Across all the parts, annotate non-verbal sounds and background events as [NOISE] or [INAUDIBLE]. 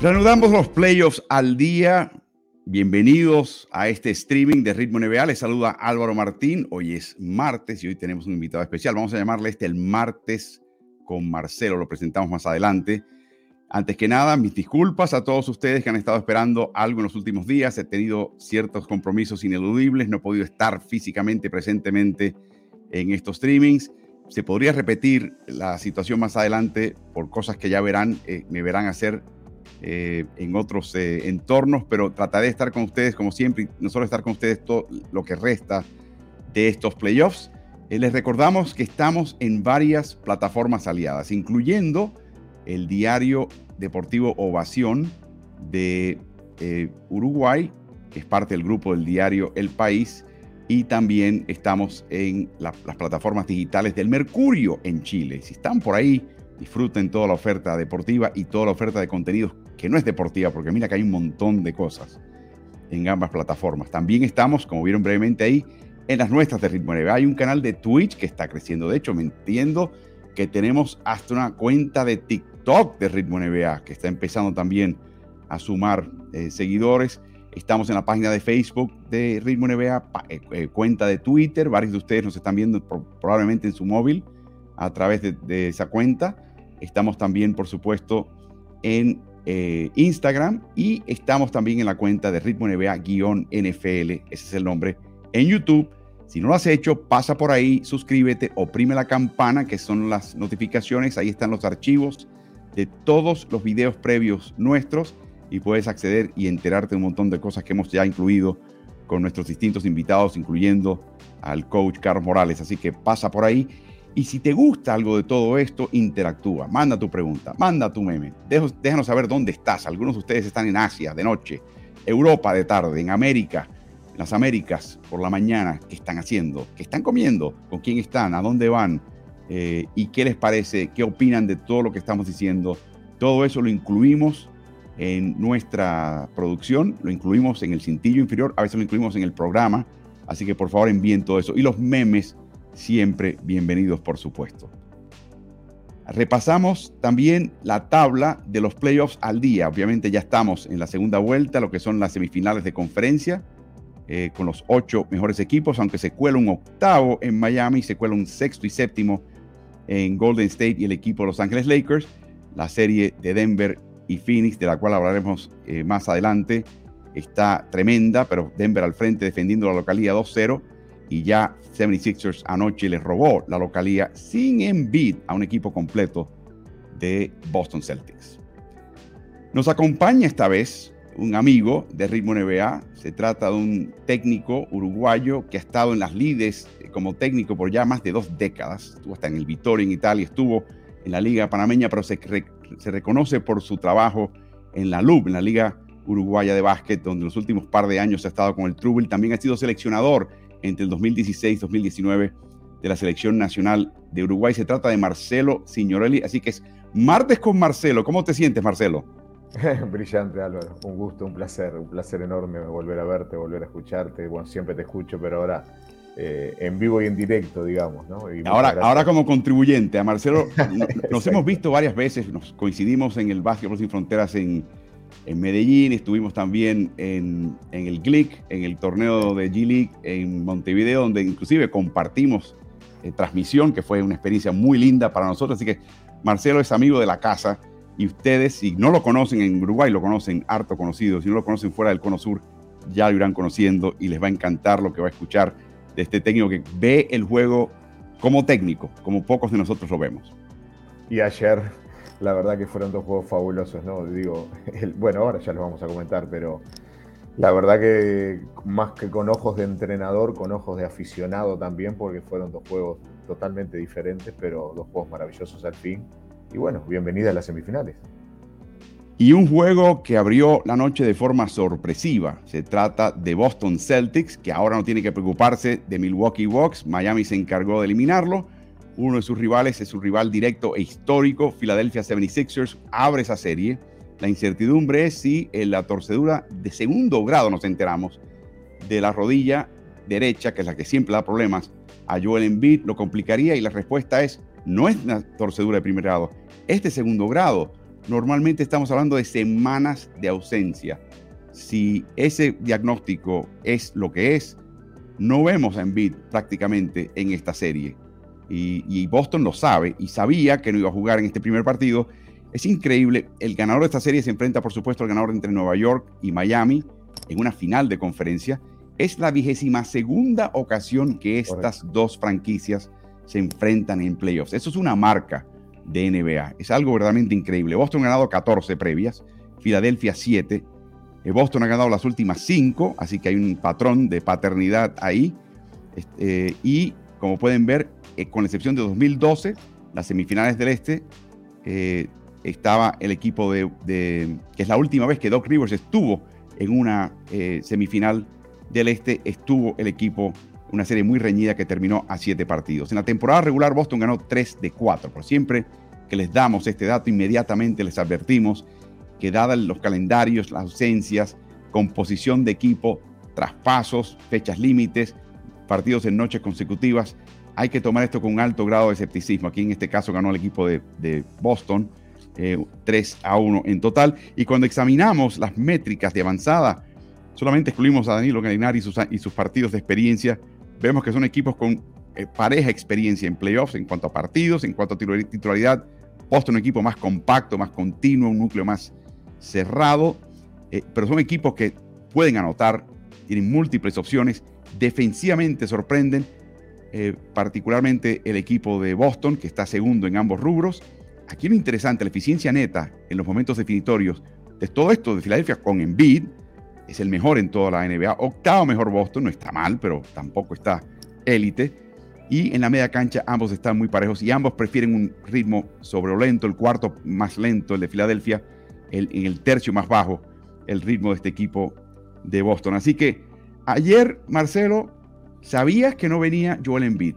Reanudamos los playoffs al día. Bienvenidos a este streaming de Ritmo NBA. Les saluda Álvaro Martín. Hoy es martes y hoy tenemos un invitado especial. Vamos a llamarle este el martes con Marcelo. Lo presentamos más adelante. Antes que nada, mis disculpas a todos ustedes que han estado esperando algo en los últimos días. He tenido ciertos compromisos ineludibles. No he podido estar físicamente, presentemente en estos streamings. Se podría repetir la situación más adelante por cosas que ya verán, eh, me verán hacer eh, en otros eh, entornos, pero trataré de estar con ustedes como siempre, no solo estar con ustedes todo lo que resta de estos playoffs. Eh, les recordamos que estamos en varias plataformas aliadas, incluyendo el diario deportivo Ovación de Uruguay, que es parte del grupo del diario El País, y también estamos en las plataformas digitales del Mercurio en Chile. Si están por ahí, disfruten toda la oferta deportiva y toda la oferta de contenidos que no es deportiva, porque mira que hay un montón de cosas en ambas plataformas. También estamos, como vieron brevemente ahí, en las nuestras de Ritmo NBA. Hay un canal de Twitch que está creciendo. De hecho, me entiendo que tenemos hasta una cuenta de TikTok de Ritmo NBA que está empezando también a sumar eh, seguidores. Estamos en la página de Facebook de Ritmo NBA, eh, eh, cuenta de Twitter. Varios de ustedes nos están viendo probablemente en su móvil a través de, de esa cuenta. Estamos también, por supuesto, en eh, Instagram y estamos también en la cuenta de Ritmo NBA-NFL, ese es el nombre, en YouTube. Si no lo has hecho, pasa por ahí, suscríbete, oprime la campana, que son las notificaciones, ahí están los archivos de todos los videos previos nuestros y puedes acceder y enterarte de un montón de cosas que hemos ya incluido con nuestros distintos invitados, incluyendo al coach Carlos Morales. Así que pasa por ahí y si te gusta algo de todo esto, interactúa, manda tu pregunta, manda tu meme, déjanos saber dónde estás. Algunos de ustedes están en Asia de noche, Europa de tarde, en América, en las Américas por la mañana. ¿Qué están haciendo? ¿Qué están comiendo? ¿Con quién están? ¿A dónde van? Eh, ¿Y qué les parece? ¿Qué opinan de todo lo que estamos diciendo? Todo eso lo incluimos en nuestra producción, lo incluimos en el cintillo inferior, a veces lo incluimos en el programa. Así que por favor envíen todo eso. Y los memes siempre bienvenidos, por supuesto. Repasamos también la tabla de los playoffs al día. Obviamente ya estamos en la segunda vuelta, lo que son las semifinales de conferencia, eh, con los ocho mejores equipos, aunque se cuela un octavo en Miami, se cuela un sexto y séptimo en Golden State y el equipo de Los Ángeles Lakers. La serie de Denver y Phoenix, de la cual hablaremos eh, más adelante, está tremenda, pero Denver al frente defendiendo la localidad 2-0 y ya 76ers anoche les robó la localía sin Embiid a un equipo completo de Boston Celtics. Nos acompaña esta vez un amigo de Ritmo NBA. Se trata de un técnico uruguayo que ha estado en las lides como técnico por ya más de dos décadas. Estuvo hasta en el Vittorio en Italia, estuvo en la Liga Panameña, pero se, reconoce por su trabajo en la LUB, en la Liga Uruguaya de Básquet, donde los últimos par de años ha estado con el Trouble. También ha sido seleccionador entre el 2016 y 2019 de la Selección Nacional de Uruguay. Se trata de Marcelo Signorelli, así que es martes con Marcelo. ¿Cómo te sientes, Marcelo? [LAUGHS] Brillante, Álvaro. Un gusto, un placer, un placer enorme volver a verte, volver a escucharte. Bueno, siempre te escucho, pero ahora eh, en vivo y en directo, digamos. ¿no? ahora, ahora como contribuyente, a Marcelo [LAUGHS] nos hemos visto varias veces, nos coincidimos en el Básquetbol Sin Fronteras en, en Medellín, estuvimos también en, el GLIC, en el torneo de G-League en Montevideo, donde inclusive compartimos eh, transmisión, que fue una experiencia muy linda para nosotros. Así que Marcelo es amigo de la casa y ustedes, si no lo conocen en Uruguay, lo conocen harto conocido, si no lo conocen fuera del Cono Sur, ya lo irán conociendo y les va a encantar lo que va a escuchar de este técnico que ve el juego como técnico, como pocos de nosotros lo vemos. Y ayer la verdad que fueron dos juegos fabulosos, ¿no? Digo, [LAUGHS] bueno, ahora ya los vamos a comentar, pero la verdad que más que con ojos de entrenador, con ojos de aficionado también, porque fueron dos juegos totalmente diferentes, pero dos juegos maravillosos al fin. Y bueno, bienvenida a las semifinales. Y un juego que abrió la noche de forma sorpresiva. Se trata de Boston Celtics, que ahora no tiene que preocuparse de Milwaukee Bucks. Miami se encargó de eliminarlo uno de sus rivales es su rival directo e histórico, Philadelphia 76ers, abre esa serie. La incertidumbre es si en la torcedura de segundo grado, nos enteramos, de la rodilla derecha, que es la que siempre da problemas, a Joel Embiid lo complicaría y la respuesta es, no es una torcedura de primer grado, es de segundo grado, normalmente estamos hablando de semanas de ausencia. Si ese diagnóstico es lo que es, no vemos a Embiid prácticamente en esta serie. Y, Boston lo sabe y sabía que no iba a jugar en este primer partido. Es increíble. El ganador de esta serie se enfrenta, por supuesto, al ganador entre Nueva York y Miami en una final de conferencia. Es la vigésima segunda ocasión que estas dos franquicias se enfrentan en playoffs. Eso es una marca de NBA. Es algo verdaderamente increíble. Boston ha ganado 14 previas, Filadelfia 7. Eh, Boston ha ganado las últimas 5, así que hay un patrón de paternidad ahí. Este, y como pueden ver, eh, con la excepción de 2012, las semifinales del Este, eh, estaba el equipo de, que es la última vez que Doc Rivers estuvo en una semifinal del Este, estuvo el equipo una serie muy reñida que terminó a siete partidos. En la temporada regular Boston ganó 3 de 4, por siempre que les damos este dato, inmediatamente les advertimos que dadas los calendarios, las ausencias, composición de equipo, traspasos, fechas límites, partidos en noches consecutivas, hay que tomar esto con un alto grado de escepticismo. Aquí en este caso ganó el equipo de, Boston 3 eh, a 1 en total. Y cuando examinamos las métricas de avanzada, solamente excluimos a Danilo Galinari y sus, partidos de experiencia Vemos que son equipos con eh, pareja experiencia en playoffs en cuanto a partidos, en cuanto a titularidad. Boston un equipo más compacto, más continuo, un núcleo más cerrado, eh, pero son equipos que pueden anotar, tienen múltiples opciones, defensivamente sorprenden, eh, particularmente el equipo de Boston, que está segundo en ambos rubros. Aquí lo interesante, la eficiencia neta en los momentos definitorios de todo esto de Filadelfia con Embiid, es el mejor en toda la NBA. Octavo mejor Boston, no está mal, pero tampoco está élite. Y en la media cancha ambos están muy parejos y ambos prefieren un ritmo lento, el cuarto más lento, el de Filadelfia, el, en el tercio más bajo, el ritmo de este equipo de Boston. Así que ayer, Marcelo, sabías que no venía Joel Embiid,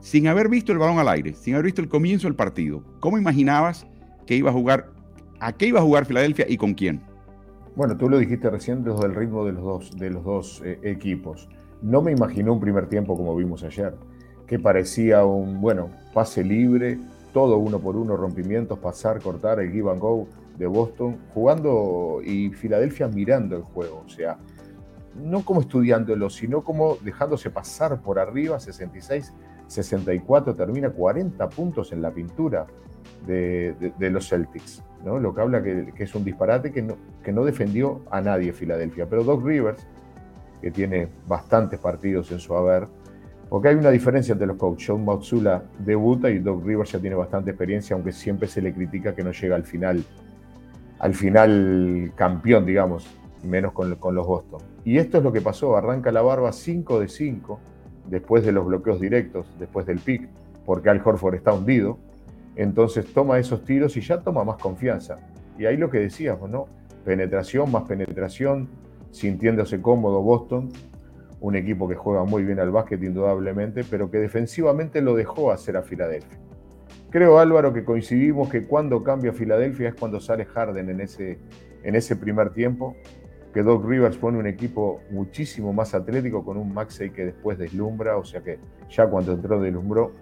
sin haber visto el balón al aire, sin haber visto el comienzo del partido. ¿Cómo imaginabas que iba a jugar, a qué iba a jugar Filadelfia y con quién? Bueno, tú lo dijiste recién desde el ritmo de los dos, de los dos eh, equipos. No me imaginé un primer tiempo como vimos ayer, que parecía un, bueno, pase libre, todo uno por uno, rompimientos, pasar, cortar, el give and go de Boston, jugando y Filadelfia mirando el juego, o sea, no como estudiándolo, sino como dejándose pasar por arriba, 66, 64, termina 40 puntos en la pintura de los Celtics. Lo que habla que, es un disparate que no, que no defendió a nadie Filadelfia. Pero Doc Rivers, que tiene bastantes partidos en su haber, porque hay una diferencia entre los coaches. John Matsula debuta y Doc Rivers ya tiene bastante experiencia, aunque siempre se le critica que no llega al final, al final campeón, digamos, menos con, con los Boston. Y esto es lo que pasó, arranca la barba 5 de 5, después de los bloqueos directos, después del pick, porque Al Horford está hundido, entonces toma esos tiros y ya toma más confianza. Y ahí lo que decíamos, ¿no? Penetración, más penetración, sintiéndose cómodo Boston, un equipo que juega muy bien al básquet indudablemente, pero que defensivamente lo dejó hacer a Filadelfia. Creo, Álvaro, que coincidimos que cuando cambia Filadelfia es cuando sale Harden en ese, en ese primer tiempo, que Doc Rivers pone un equipo muchísimo más atlético con un Maxey que después deslumbra, o sea que ya cuando entró deslumbró,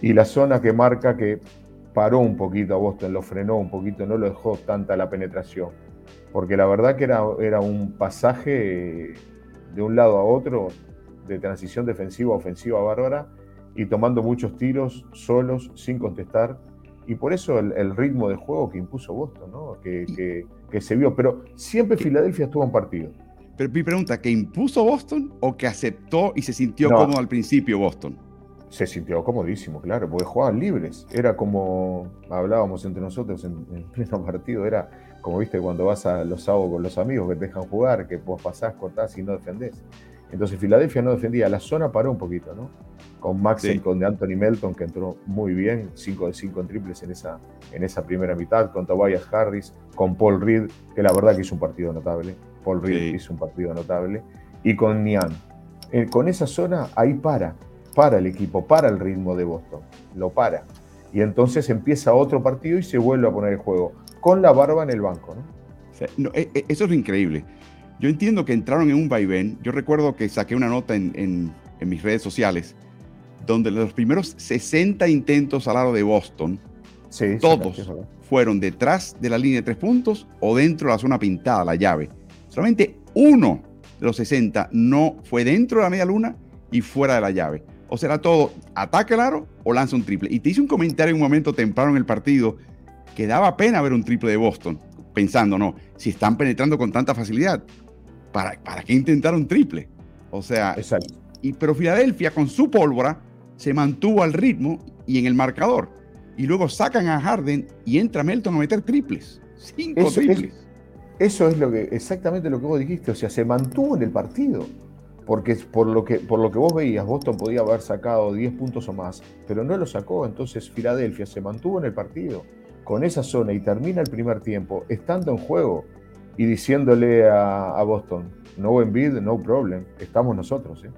y la zona que marca que paró un poquito a Boston, lo frenó un poquito, no lo dejó tanta la penetración. Porque la verdad que era, era un pasaje de un lado a otro, de transición defensiva a ofensiva bárbara, y tomando muchos tiros solos, sin contestar. Y por eso el, ritmo de juego que impuso Boston, ¿no? que, que, se vio. Pero siempre Filadelfia estuvo en partido. Pero mi pregunta, ¿que impuso Boston o que aceptó y se sintió como al principio Boston? se sintió comodísimo, claro, porque jugaban libres. Era como hablábamos entre nosotros en, pleno partido, era como viste cuando vas a los sábados con los amigos que te dejan jugar, que vos pasás, cortás y no defendés. Entonces Filadelfia no defendía, la zona paró un poquito, ¿no? Con Max y con de Anthony Melton, que entró muy bien, 5 de 5 en triples en esa, en esa primera mitad, con Tobias Harris, con Paul Reed, que la verdad que hizo un partido notable. Paul Reed hizo un partido notable, y con Nian. Eh, con esa zona, ahí para para el equipo, para el ritmo de Boston, lo para. Y entonces empieza otro partido y se vuelve a poner el juego, con la barba en el banco. ¿no? E, e, eso es increíble. Yo entiendo que entraron en un vaivén. Yo recuerdo que saqué una nota en, mis redes sociales donde los primeros 60 intentos al lado de Boston Todos fueron detrás de la línea de tres puntos o dentro de la zona pintada, la llave. Solamente uno de los 60 no fue dentro de la media luna y fuera de la llave. O será todo ataque al aro o lanza un triple. Y te hice un comentario en un momento temprano en el partido que daba pena ver un triple de Boston, pensando, no, si están penetrando con tanta facilidad, ¿para, para qué intentar un triple? O sea, Y, pero Filadelfia con su pólvora se mantuvo al ritmo y en el marcador. Y luego sacan a Harden y entra Melton a meter triples. Cinco triples. eso es lo que, exactamente lo que vos dijiste. O sea, se mantuvo en el partido. Porque por lo, que, por lo que vos veías, Boston podía haber sacado 10 puntos o más, pero no lo sacó. Entonces Filadelfia se mantuvo en el partido con esa zona y termina el primer tiempo estando en juego y diciéndole a, Boston, no Embiid, no problem, estamos nosotros. ¿eh?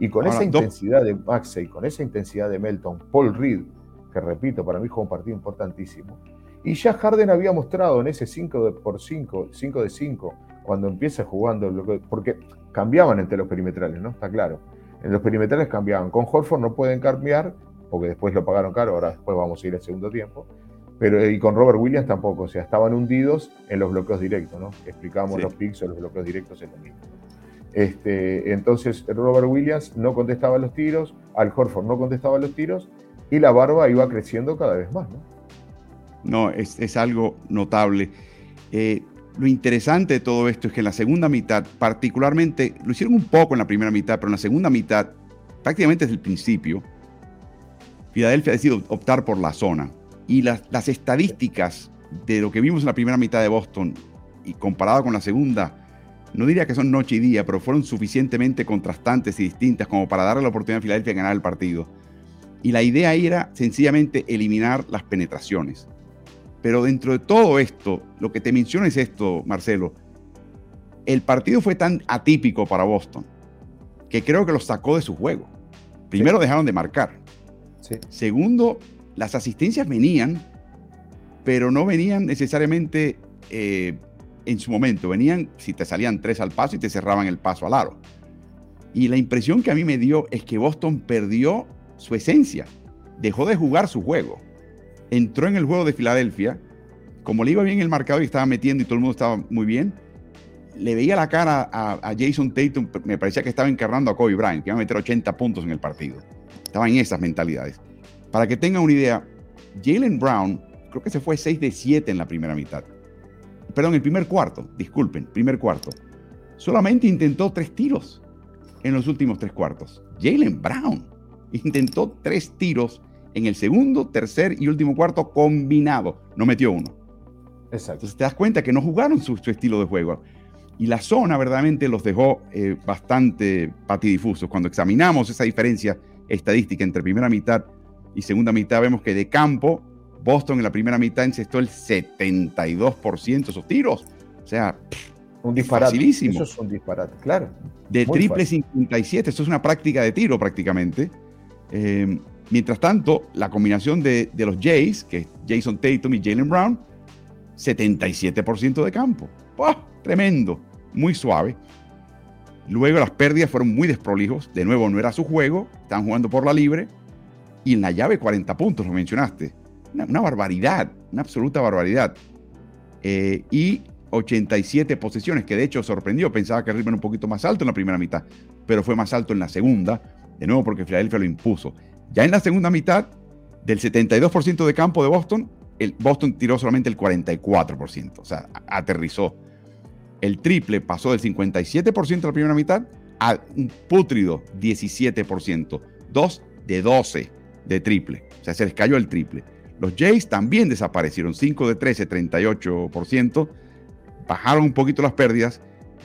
Y con esa intensidad de Maxey, con esa intensidad de Melton, Paul Reed, que repito, para mí fue un partido importantísimo. Y ya Harden había mostrado en ese 5 de, por 5, 5 de 5, cuando empieza jugando, porque cambiaban entre los perimetrales, ¿no? Está claro. En los perimetrales cambiaban. Con Horford no pueden cambiar, porque después lo pagaron caro, ahora después vamos a ir al segundo tiempo. Pero, y con Robert Williams tampoco, o sea, estaban hundidos en los bloqueos directos, ¿no? Explicábamos los picks o los bloqueos directos en lo mismo. Este, entonces Robert Williams no contestaba los tiros, Al Horford no contestaba los tiros y la barba iba creciendo cada vez más, ¿no? No, es, algo notable. Eh, lo interesante de todo esto es que en la segunda mitad, particularmente, lo hicieron un poco en la primera mitad, pero en la segunda mitad, prácticamente desde el principio, Filadelfia ha decidido optar por la zona. Y las, las estadísticas de lo que vimos en la primera mitad de Boston y comparado con la segunda, no diría que son noche y día, pero fueron suficientemente contrastantes y distintas como para darle la oportunidad a Filadelfia de ganar el partido. Y la idea era sencillamente eliminar las penetraciones. Pero dentro de todo esto, lo que te menciono es esto, Marcelo. El partido fue tan atípico para Boston que creo que los sacó de su juego. Primero dejaron de marcar. Segundo, las asistencias venían, pero no venían necesariamente eh, en su momento. Venían si te salían tres al paso y te cerraban el paso al aro. Y la impresión que a mí me dio es que Boston perdió su esencia. Dejó de jugar su juego entró en el juego de Filadelfia, como le iba bien el marcador y estaba metiendo y todo el mundo estaba muy bien, le veía la cara a, Jason Tatum, me parecía que estaba encarnando a Kobe Bryant, que iba a meter 80 puntos en el partido. Estaba en esas mentalidades. Para que tengan una idea, Jalen Brown creo que se fue 6 de 7 en la primera mitad. Perdón, el primer cuarto, disculpen, primer cuarto. Solamente intentó tres tiros en los últimos tres cuartos. Jalen Brown intentó tres tiros en el segundo, tercer y último cuarto combinado. No metió uno. Exacto. Entonces te das cuenta que no jugaron su, estilo de juego. Y la zona verdaderamente los dejó eh, bastante patidifusos. Cuando examinamos esa diferencia estadística entre primera mitad y segunda mitad, vemos que de campo, Boston en la primera mitad encestó el 72% de esos tiros. O sea, un disparate. Facilísimo. Eso es un disparate, claro. De triple 57, eso es una práctica de tiro prácticamente. Eh, Mientras tanto, la combinación de, los Jays, que es Jason Tatum y Jalen Brown, 77% de campo. Tremendo, muy suave. Luego las pérdidas fueron muy desprolijos. De nuevo, no era su juego. Estaban jugando por la libre. Y en la llave 40 puntos, lo mencionaste. Una, barbaridad, una absoluta barbaridad. Eh, y 87 posiciones, que de hecho sorprendió. Pensaba que el ritmo era un poquito más alto en la primera mitad, pero fue más alto en la segunda. De nuevo, porque Filadelfia lo impuso. Ya en la segunda mitad, del 72% de campo de Boston, el Boston tiró solamente el 44%, o sea, aterrizó. El triple pasó del 57% de la primera mitad a un pútrido 17%, 2 de 12 de triple, o sea, se les cayó el triple. Los Jays también desaparecieron, 5 de 13, 38%, bajaron un poquito las pérdidas,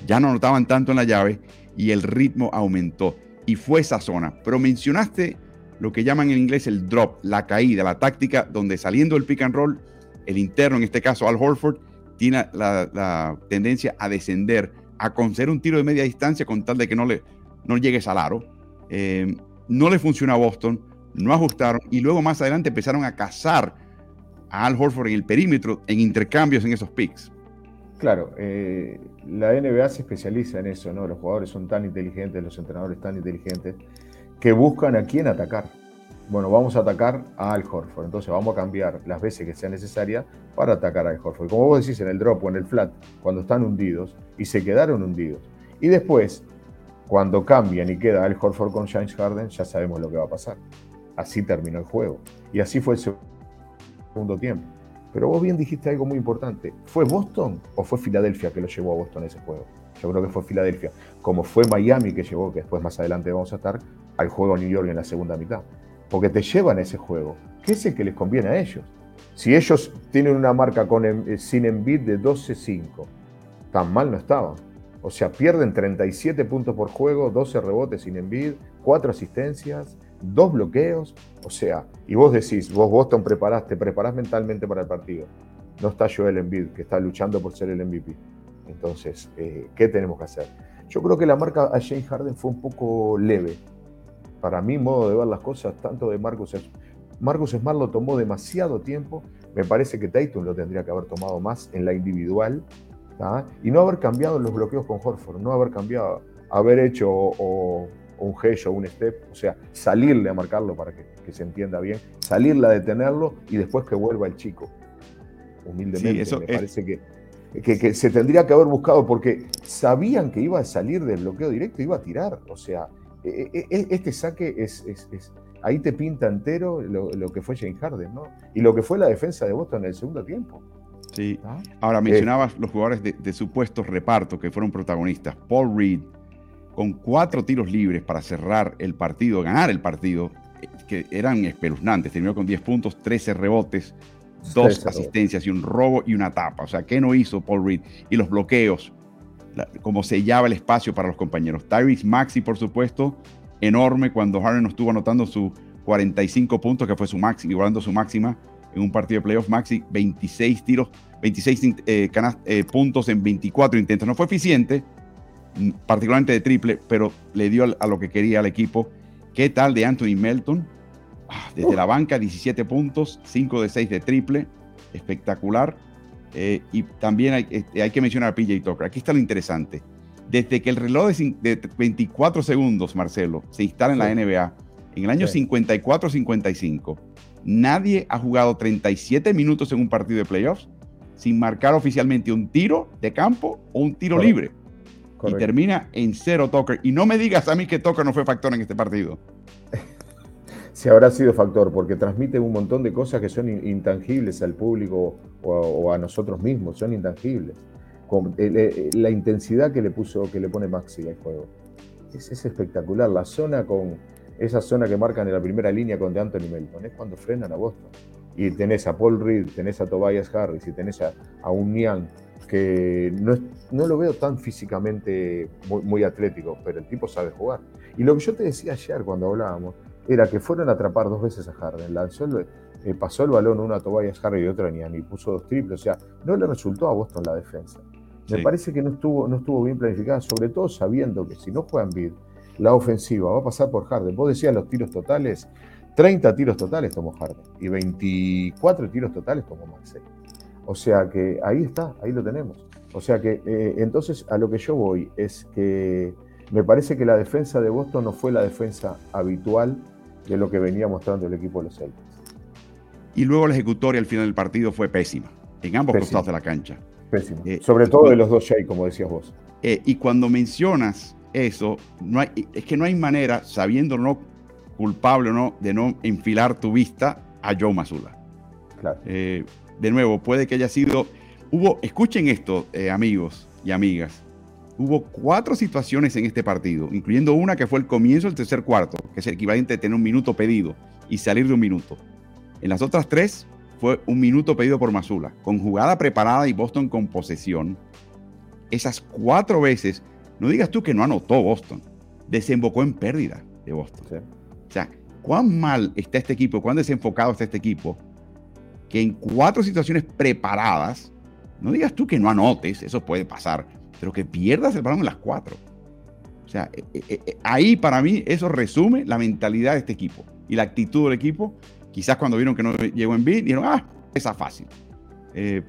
ya no notaban tanto en la llave y el ritmo aumentó. Y fue esa zona. Pero mencionaste lo que llaman en inglés el drop, la caída, la táctica donde saliendo el pick and roll, el interno, en este caso Al Horford, tiene la, tendencia a descender, a conceder un tiro de media distancia con tal de que no, le, no llegues al aro. Eh, no le funcionó a Boston, no ajustaron y luego más adelante empezaron a cazar a Al Horford en el perímetro en intercambios en esos picks. Claro, eh, la NBA se especializa en eso, ¿no? Los jugadores son tan inteligentes, los entrenadores tan inteligentes, que buscan a quién atacar. bueno, vamos a atacar a Al Horford. Entonces vamos a cambiar las veces que sea necesaria para atacar a Al Horford. Como vos decís en el drop o en el flat, cuando están hundidos y se quedaron hundidos. Y después, cuando cambian y queda Al Horford con James Harden, ya sabemos lo que va a pasar. Así terminó el juego. Y así fue el segundo tiempo. Pero vos bien dijiste algo muy importante. ¿Fue Boston o fue Filadelfia que lo llevó a Boston ese juego? Yo creo que fue Filadelfia. Como fue Miami que llevó, que después más adelante vamos a estar, al juego New York en la segunda mitad porque te llevan ese juego, que es el que les conviene a ellos. Si ellos tienen una marca con, eh, sin Embiid de 12-5, tan mal no estaban. O sea, pierden 37 puntos por juego, 12 rebotes sin Embiid, 4 asistencias, 2 bloqueos. O sea, y vos decís, vos Boston preparás, te preparás mentalmente para el partido. No está Joel Embiid, que está luchando por ser el MVP. Entonces, eh, ¿qué tenemos que hacer? Yo creo que la marca a James Harden fue un poco leve para mi modo de ver las cosas, tanto de Marcus Marcus Smart lo tomó demasiado tiempo. Me parece que Tatum lo tendría que haber tomado más en la individual. Y no haber cambiado los bloqueos con Horford, no haber cambiado, haber hecho un hedge o un step, o sea, salirle a marcarlo para que, se entienda bien, salirle a detenerlo y después que vuelva el chico. Humildemente, eso me parece que, que, se tendría que haber buscado porque sabían que iba a salir del bloqueo directo, iba a tirar. O sea, e, e, e, este saque es, ahí te pinta entero lo, que fue Jane Harden, ¿no? Y lo que fue la defensa de Boston en el segundo tiempo. Sí. ¿Ah? Ahora mencionabas los jugadores de, de supuestos reparto que fueron protagonistas. Paul Reed, con cuatro tiros libres para cerrar el partido, ganar el partido, que eran espeluznantes. Terminó con 10 puntos, 13 rebotes, dos asistencias y un robo y una tapa. O sea, ¿qué no hizo Paul Reed? Y los bloqueos como sellaba el espacio para los compañeros. Tyrese Maxi, por supuesto, enorme cuando Harden estuvo anotando sus 45 puntos, que fue su máximo, igualando su máxima en un partido de playoff. Maxi, 26 tiros, 26 eh, eh, puntos en 24 intentos. No fue eficiente, particularmente de triple, pero le dio a lo que quería al equipo. ¿Qué tal de Anthony Melton? Ah, desde la banca, 17 puntos, 5 de 6 de triple, espectacular. Eh, y también hay, este, hay, que mencionar a PJ Tucker. Aquí está lo interesante. Desde que el reloj de, 24 segundos, Marcelo, se instala en la NBA, en el año 54-55, nadie ha jugado 37 minutos en un partido de playoffs sin marcar oficialmente un tiro de campo o un tiro libre. Y termina en cero Tucker. Y no me digas a mí que Tucker no fue factor en este partido. [LAUGHS] si habrá sido factor, porque transmite un montón de cosas que son intangibles al público o a, nosotros mismos, son intangibles. Con, eh, la intensidad que le puso, que le pone Maxi al juego. Es, espectacular. La zona con esa zona que marcan en la primera línea con de Anthony Melton, es cuando frenan a Boston. Y tenés a Paul Reed, tenés a Tobias Harris y tenés a, un Niang que no, no, lo veo tan físicamente muy, muy atlético, pero el tipo sabe jugar. Y lo que yo te decía ayer cuando hablábamos, era que fueron a atrapar dos veces a Harden. Lanzó eh, pasó el balón una a Tobias Harden y otra a Nian y puso dos triples. O sea, no le resultó a Boston la defensa. Me parece que no estuvo, no estuvo bien planificada, sobre todo sabiendo que si no juegan bien, la ofensiva va a pasar por Harden. Vos decías los tiros totales, 30 tiros totales tomó Harden y 24 tiros totales tomó Maxey. O sea que ahí está, ahí lo tenemos. O sea que eh, entonces a lo que yo voy es que me parece que la defensa de Boston no fue la defensa habitual de lo que venía mostrando el equipo de los Celtics. Y luego la ejecutoria al final del partido fue pésima, en ambos costados de la cancha. Pésima. Eh, Sobre todo de los dos Shea, como decías vos. Eh, y cuando mencionas eso, no hay, es que no hay manera, sabiendo no culpable o no, de no enfilar tu vista a Joe Mazula. Claro. Eh, de nuevo, puede que haya sido. Hubo, escuchen esto, amigos y amigas. Hubo cuatro situaciones en este partido, incluyendo una que fue el comienzo del tercer cuarto, que es el equivalente a tener un minuto pedido y salir de un minuto. En las otras tres fue un minuto pedido por Mazula, con jugada preparada y Boston con posesión. Esas cuatro veces, no digas tú que no anotó Boston, desembocó en pérdida de Boston. O sea, cuán mal está este equipo, cuán desenfocado está este equipo, que en cuatro situaciones preparadas, no digas tú que no anotes, eso puede pasar, pero que pierdas el balón en las cuatro. O sea, eh, eh, eh, ahí para mí eso resume la mentalidad de este equipo y la actitud del equipo. Quizás cuando vieron que no llegó en beat, dijeron, ah, esa fácil.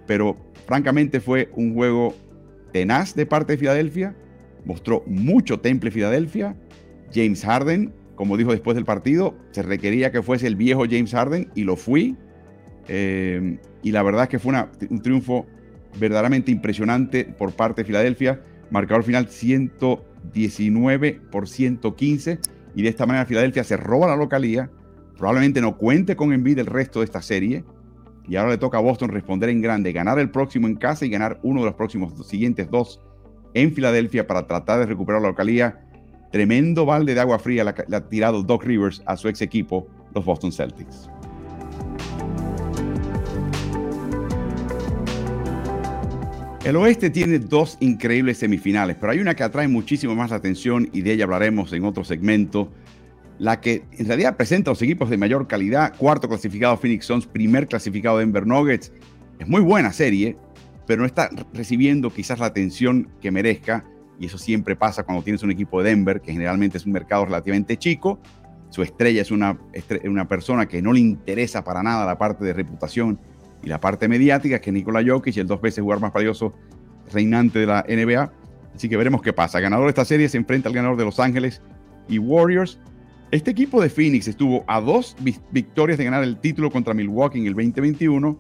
pero francamente fue un juego tenaz de parte de Filadelfia. Mostró mucho temple Filadelfia. James Harden como dijo después del partido, se requería que fuese el viejo James Harden y lo fui. Eh, y la verdad es que fue un triunfo verdaderamente impresionante por parte de Filadelfia. Marcador final 119 por 115. Y de esta manera Filadelfia se roba la localía. Probablemente no cuente con Embiid el resto de esta serie. Y ahora le toca a Boston responder en grande, ganar el próximo en casa y ganar uno de los próximos siguientes dos en Filadelfia para tratar de recuperar la localía. Tremendo balde de agua fría le ha tirado Doc Rivers a su ex equipo, los Boston Celtics. El oeste tiene dos increíbles semifinales, pero hay una que atrae muchísimo más la atención y de ella hablaremos en otro segmento. La que en realidad presenta los equipos de mayor calidad. Cuarto clasificado Phoenix Suns, primer clasificado Denver Nuggets. Es muy buena serie, pero no está recibiendo quizás la atención que merezca. Y eso siempre pasa cuando tienes un equipo de Denver, que generalmente es un mercado relativamente chico. Su estrella es una, una persona que no le interesa para nada la parte de reputación y la parte mediática, que Nikola Jokic, el dos veces jugador más valioso reinante de la NBA. Así que veremos qué pasa. ganador de esta serie se enfrenta al ganador de Los Ángeles y Warriors. Este equipo de Phoenix estuvo a dos victorias de ganar el título contra Milwaukee en el 2021.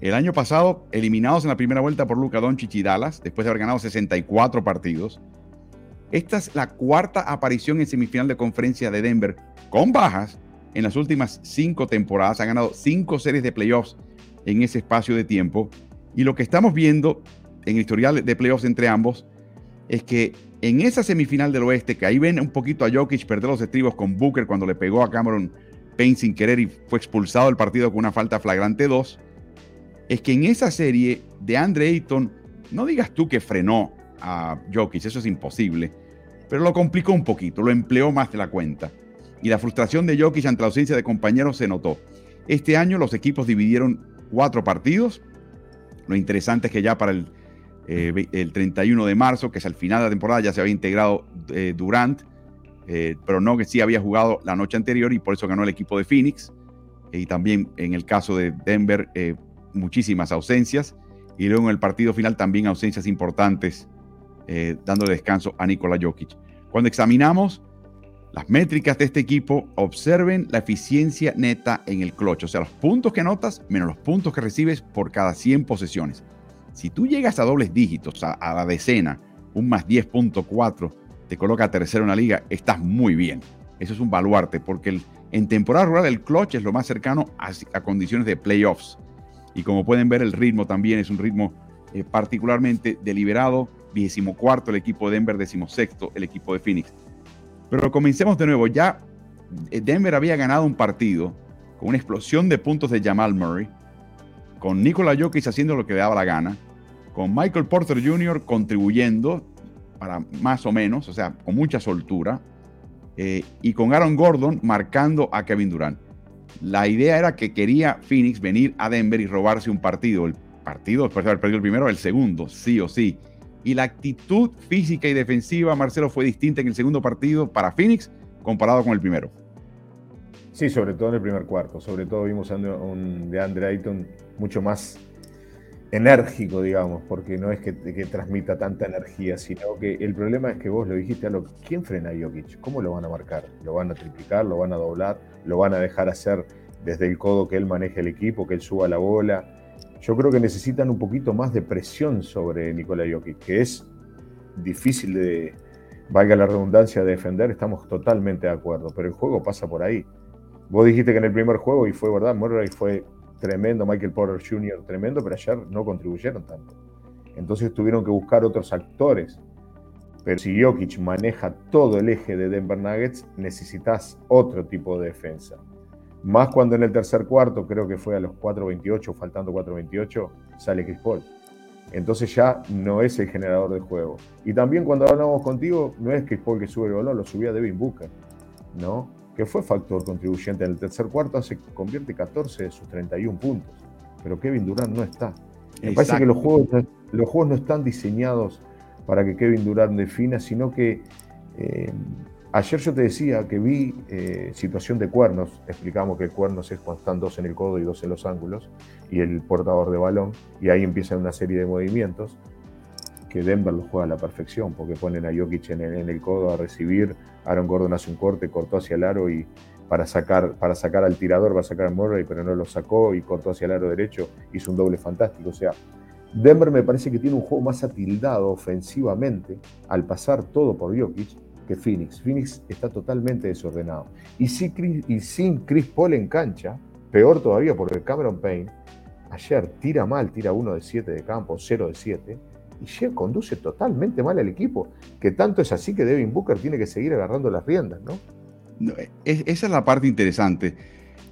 El año pasado, eliminados en la primera vuelta por Luka Doncic y Dallas, después de haber ganado 64 partidos. Esta es la cuarta aparición en semifinal de conferencia de Denver con bajas en las últimas cinco temporadas. Ha ganado cinco series de playoffs en ese espacio de tiempo. Y lo que estamos viendo en el historial de playoffs entre ambos es que en esa semifinal del oeste, que ahí ven un poquito a Jokic perder los estribos con Booker cuando le pegó a Cameron Payne sin querer y fue expulsado del partido con una falta flagrante 2, es que en esa serie de Andre Ayton, no digas tú que frenó a Jokic, eso es imposible, pero lo complicó un poquito, lo empleó más de la cuenta. Y la frustración de Jokic ante la ausencia de compañeros se notó. Este año los equipos dividieron cuatro partidos. Lo interesante es que ya para el, eh, el 31 de marzo, que es al final de la temporada, ya se había integrado eh, Durant, eh, pero no que sí había jugado la noche anterior y por eso ganó el equipo de Phoenix. y también en el caso de Denver, muchísimas ausencias. Y luego en el partido final también ausencias importantes, dando descanso a Nikola Jokic. Cuando examinamos las métricas de este equipo, observen la eficiencia neta en el clutch, o sea, los puntos que anotas menos los puntos que recibes por cada 100 posesiones. Si tú llegas a dobles dígitos, a, la decena, un más 10.4, te coloca tercero en la liga, estás muy bien. Eso es un baluarte, porque en temporada rural el clutch es lo más cercano a, condiciones de playoffs. Y como pueden ver, el ritmo también es un ritmo eh, particularmente deliberado. 24 el equipo de Denver, sexto el equipo de Phoenix. Pero comencemos de nuevo. Ya eh, Denver había ganado un partido con una explosión de puntos de Jamal Murray, con Nikola Jokic haciendo lo que le daba la gana, con Michael Porter Jr. contribuyendo para más o menos, o sea, con mucha soltura, eh, y con Aaron Gordon marcando a Kevin Durant. La idea era que quería Phoenix venir a Denver y robarse un partido. El partido, después de haber perdido el primero, el segundo, sí o sí y la actitud física y defensiva, Marcelo, fue distinta en el segundo partido para Phoenix comparado con el primero. Sí, sobre todo en el primer cuarto. Sobre todo vimos a un de Andre Ayton mucho más enérgico, digamos, porque no es que, transmita tanta energía, sino que el problema es que vos lo dijiste, a lo, ¿quién frena a Jokic? ¿Cómo lo van a marcar? ¿Lo van a triplicar? ¿Lo van a doblar? ¿Lo van a dejar hacer desde el codo que él maneje el equipo, que él suba la bola? Yo creo que necesitan un poquito más de presión sobre Nikola Jokic, que es difícil de, valga la redundancia, de defender, estamos totalmente de acuerdo, pero el juego pasa por ahí. Vos dijiste que en el primer juego, y fue verdad, Murray fue tremendo, Michael Porter Jr. tremendo, pero ayer no contribuyeron tanto. Entonces tuvieron que buscar otros actores. Pero si Jokic maneja todo el eje de Denver Nuggets, necesitas otro tipo de defensa. Más cuando en el tercer cuarto, creo que fue a los 4.28, faltando 4.28, sale Chris Paul. Entonces ya no es el generador de juego. Y también cuando hablamos contigo, no es Chris Paul que sube el balón, lo subía Devin Booker, ¿no? Que fue factor contribuyente. En el tercer cuarto se convierte 14 de sus 31 puntos. Pero Kevin Durant no está. Me parece que los juegos, los juegos no están diseñados para que Kevin Durant defina, sino que eh, Ayer yo te decía que vi eh, situación de cuernos, explicamos que cuernos es cuando están dos en el codo y dos en los ángulos, y el portador de balón, y ahí empieza una serie de movimientos. que Denver lo juega a la perfección, porque ponen a Jokic en el, codo a recibir, Aaron Gordon hace un corte, cortó hacia el aro y para sacar, para sacar al tirador va a sacar a Murray, pero no lo sacó y cortó hacia el aro derecho, hizo un doble fantástico. O sea, Denver me parece que tiene un juego más atildado ofensivamente al pasar todo por Jokic que Phoenix. Phoenix está totalmente desordenado. Y, sin Chris Paul en cancha, peor todavía porque Cameron Payne ayer tira mal, tira uno de 7 de campo, 0 de 7, y Shea conduce totalmente mal al equipo, que tanto es así que Devin Booker tiene que seguir agarrando las riendas, ¿no? esa es la parte interesante.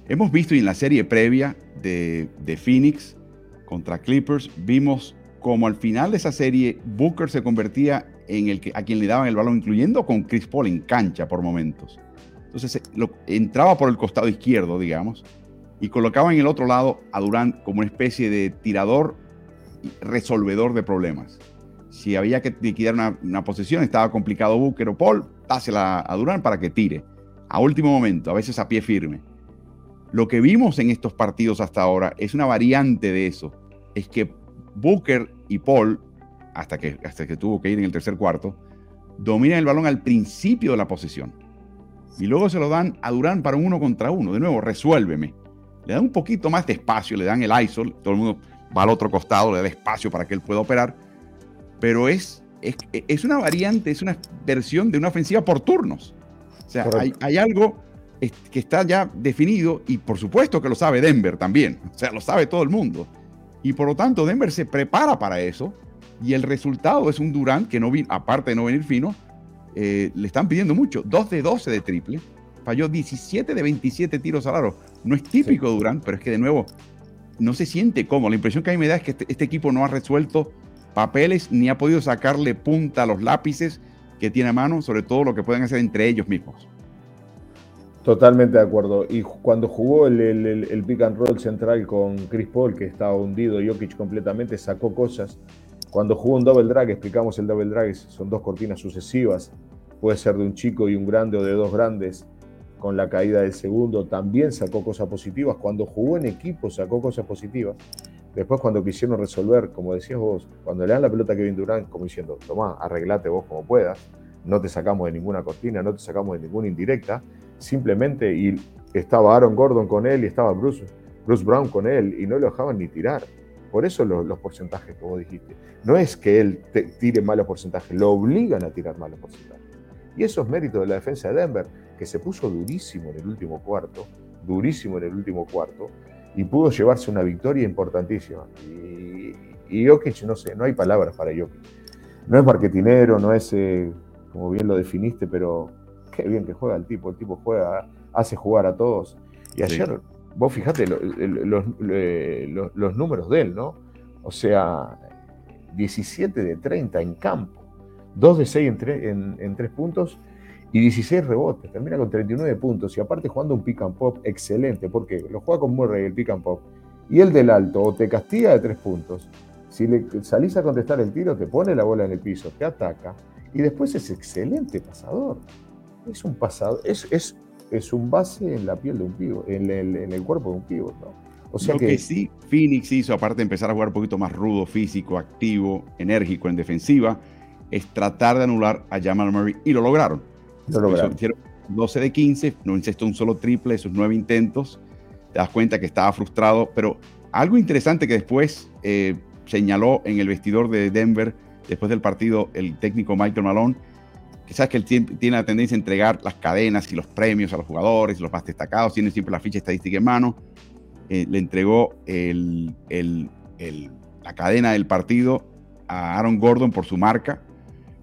Hemos visto en la serie previa de, de Phoenix contra Clippers, vimos como al final de esa serie Booker se convertía en el que, a quien le daban el balón, incluyendo con Chris Paul en cancha por momentos. Entonces lo, entraba por el costado izquierdo, digamos, y colocaba en el otro lado a Durant como una especie de tirador resolvedor de problemas. Si había que liquidar una, una posesión, estaba complicado Booker o Paul, dásela a Durant para que tire. A último momento, a veces a pie firme. Lo que vimos en estos partidos hasta ahora es una variante de eso. Es que Booker y Paul, hasta que, hasta que tuvo que ir en el tercer cuarto, dominan el balón al principio de la posesión. Y luego se lo dan a Durant para un uno contra uno. De nuevo, resuélveme le dan un poquito más de espacio, le dan el ISOL, todo el mundo va al otro costado, le da espacio para que él pueda operar, pero es, es, una variante, es una versión de una ofensiva por turnos. O sea, hay, algo que está ya definido y por supuesto que lo sabe Denver también, o sea, lo sabe todo el mundo. Y por lo tanto, Denver se prepara para eso y el resultado es un Durant que no aparte de no venir fino, eh, le están pidiendo mucho, 2 de 12 de triple, falló 17 de 27 tiros al aro. No es típico de Durant, pero es que de nuevo no se siente cómodo. La impresión que a mí me da es que este, este, equipo no ha resuelto papeles ni ha podido sacarle punta a los lápices que tiene a mano, sobre todo lo que pueden hacer entre ellos mismos. Totalmente de acuerdo. Y cuando jugó el, el, pick and roll central con Chris Paul, que estaba hundido, Jokic completamente sacó cosas. Cuando jugó un double drag, explicamos el double drag, son dos cortinas sucesivas, puede ser de un chico y un grande o de dos grandes con la caída del segundo, también sacó cosas positivas. Cuando jugó en equipo sacó cosas positivas. Después cuando quisieron resolver, como decías vos, cuando le dan la pelota a Kevin Durant, como diciendo, tomá, arreglate vos como puedas, no te sacamos de ninguna cortina, no te sacamos de ninguna indirecta, simplemente, y estaba Aaron Gordon con él y estaba Bruce, Bruce Brown con él, y no lo dejaban ni tirar. Por eso los, porcentajes que vos dijiste. No es que él tire malos porcentajes, lo obligan a tirar malos porcentajes. Y eso es mérito de la defensa de Denver que se puso durísimo en el último cuarto, durísimo en el último cuarto, y pudo llevarse una victoria importantísima. Y, y Jokic, no sé, no hay palabras para Jokic. No es marketinero, no es, eh, como bien lo definiste, pero qué bien que juega el tipo. El tipo juega, hace jugar a todos. Y ayer, vos fijate los, los, números de él, ¿no? O sea, 17 de 30 en campo, 2 de 6 en, en 3 puntos y 16 rebotes, termina con 39 puntos y aparte jugando un pick and pop excelente, porque lo juega con Murray el pick and pop y el del alto o te castiga de 3 puntos, si le salís a contestar el tiro te pone la bola en el piso, te ataca y después es excelente pasador. Es un pasador, es, es, es un base en la piel de un pivo, en el, en el cuerpo de un pivo, ¿no? O sea Lo que, sí, Phoenix hizo, aparte de empezar a jugar un poquito más rudo, físico, activo, enérgico en defensiva, es tratar de anular a Jamal Murray y lo lograron 12 de 15, no encestó un solo triple de sus nueve intentos. Te das cuenta que estaba frustrado, pero algo interesante que después eh, señaló en el vestidor de Denver, después del partido, el técnico Michael Malone, que sabes que él tiene la tendencia a entregar las cadenas y los premios a los jugadores, los más destacados, tiene siempre la ficha estadística en mano. Eh, le entregó la cadena del partido a Aaron Gordon por su marca,